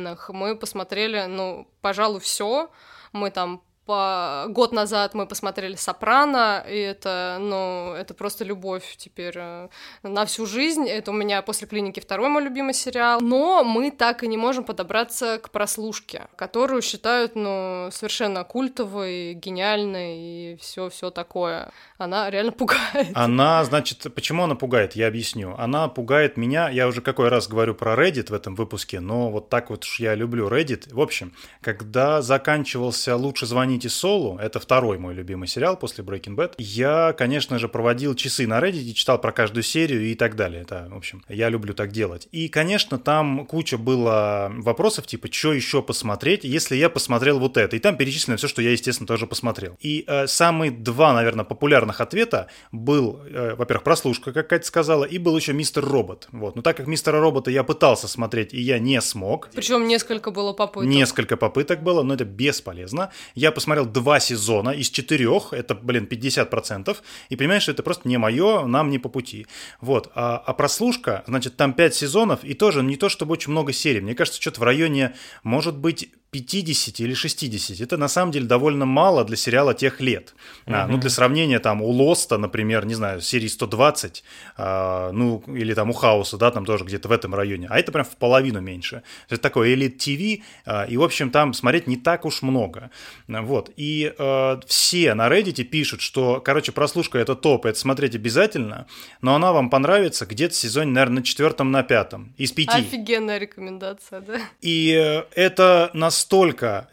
сериальных мы посмотрели, ну, пожалуй, все. Мы там по... год назад мы посмотрели «Сопрано», и это, ну, это просто любовь теперь э, на всю жизнь. Это у меня после «Клиники» второй мой любимый сериал. Но мы так и не можем подобраться к прослушке, которую считают, ну, совершенно культовой, гениальной и все все такое. Она реально пугает. Она, значит, почему она пугает, я объясню. Она пугает меня, я уже какой раз говорю про Reddit в этом выпуске, но вот так вот я люблю Reddit. В общем, когда заканчивался «Лучше Better Soul, это второй мой любимый сериал после Breaking Bad, я, конечно же, проводил часы на Reddit, читал про каждую серию и так далее. Это, в общем, я люблю так делать. И, конечно, там куча было вопросов, типа, что еще посмотреть, если я посмотрел вот это. И там перечислено все, что я, естественно, тоже посмотрел. И э, самые два, наверное, популярных ответа был, э, во-первых, прослушка, как Катя сказала, и был еще Мистер Робот. Вот. Но так как Мистера Робота я пытался смотреть, и я не смог. Причем несколько было попыток. Несколько попыток было, но это бесполезно. Я посмотрел два сезона из четырех, это, блин, 50%, и понимаешь, что это просто не мое, нам не по пути. Вот. А, а прослушка, значит, там 5 сезонов, и тоже не то, чтобы очень много серий. Мне кажется, что-то в районе, может быть, 50 или 60. Это на самом деле довольно мало для сериала тех лет. Uh-huh. А, ну, для сравнения, там, у Лоста, например, не знаю, серии 120, а, ну, или там у Хауса, да, там тоже где-то в этом районе. А это прям в половину меньше. Это такое Elite TV, а, и, в общем, там смотреть не так уж много. Вот. И а, все на Reddit пишут, что, короче, прослушка это топ, это смотреть обязательно, но она вам понравится где-то в сезоне, наверное, на четвертом, на пятом, из пяти. Офигенная рекомендация, да. И э, это нас настолько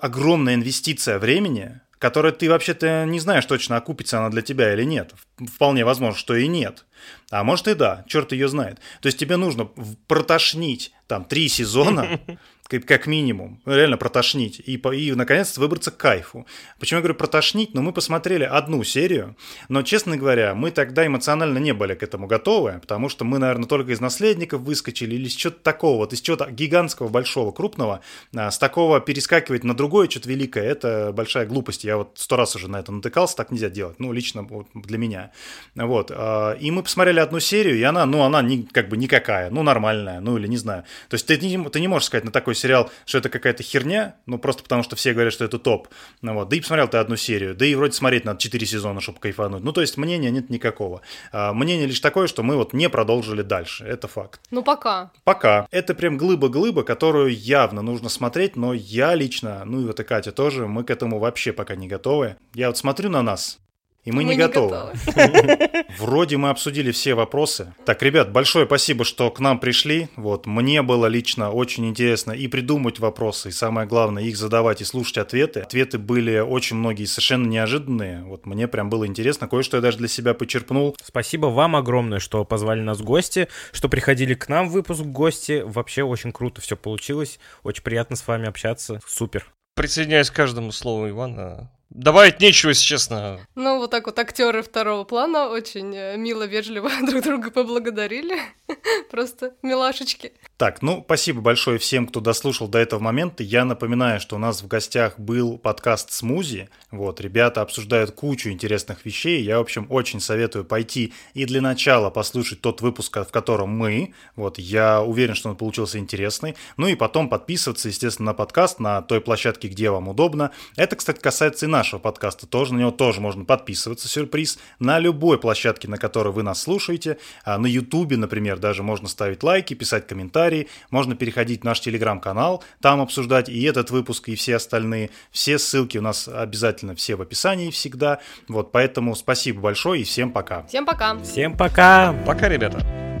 огромная инвестиция времени, которая ты вообще-то не знаешь точно, окупится она для тебя или нет. Вполне возможно, что и нет. А может и да, черт ее знает. То есть тебе нужно протошнить там три сезона, как минимум, реально протошнить и, и наконец-то выбраться к кайфу. Почему я говорю протошнить? Ну, мы посмотрели одну серию, но, честно говоря, мы тогда эмоционально не были к этому готовы, потому что мы, наверное, только из наследников выскочили или из чего-то такого, вот из чего-то гигантского, большого, крупного, а, с такого перескакивать на другое что-то великое, это большая глупость. Я вот сто раз уже на это натыкался, так нельзя делать, ну, лично вот для меня. Вот. А, и мы посмотрели одну серию, и она, ну, она не, как бы никакая, ну, нормальная, ну, или не знаю. То есть ты ты не можешь сказать на такой сериал, что это какая-то херня, ну просто потому что все говорят, что это топ. Ну, вот. Да и посмотрел ты одну серию, да и вроде смотреть надо 4 сезона, чтобы кайфануть. Ну то есть мнения нет никакого. А, мнение лишь такое, что мы вот не продолжили дальше, это факт. Ну пока. Пока. Это прям глыба-глыба, которую явно нужно смотреть, но я лично, ну и вот и Катя тоже, мы к этому вообще пока не готовы. Я вот смотрю на нас, и мы, мы не, не готовы. готовы. Вроде мы обсудили все вопросы. Так, ребят, большое спасибо, что к нам пришли. Вот, мне было лично очень интересно и придумать вопросы, и самое главное, их задавать и слушать ответы. Ответы были очень многие совершенно неожиданные. Вот мне прям было интересно. Кое-что я даже для себя почерпнул. Спасибо вам огромное, что позвали нас в гости, что приходили к нам в выпуск гости. Вообще очень круто все получилось. Очень приятно с вами общаться. Супер. Присоединяюсь к каждому слову Ивана. Добавить нечего, если честно. Ну, вот так вот актеры второго плана очень э, мило, вежливо друг друга поблагодарили. Просто милашечки. Так, ну, спасибо большое всем, кто дослушал до этого момента. Я напоминаю, что у нас в гостях был подкаст «Смузи». Вот, ребята обсуждают кучу интересных вещей. Я, в общем, очень советую пойти и для начала послушать тот выпуск, в котором мы. Вот, я уверен, что он получился интересный. Ну и потом подписываться, естественно, на подкаст на той площадке, где вам удобно. Это, кстати, касается и нас нашего подкаста тоже, на него тоже можно подписываться, сюрприз, на любой площадке, на которой вы нас слушаете, а на ютубе, например, даже можно ставить лайки, писать комментарии, можно переходить в наш телеграм-канал, там обсуждать и этот выпуск, и все остальные, все ссылки у нас обязательно все в описании всегда, вот, поэтому спасибо большое и всем пока. Всем пока. Всем пока. Пока, ребята.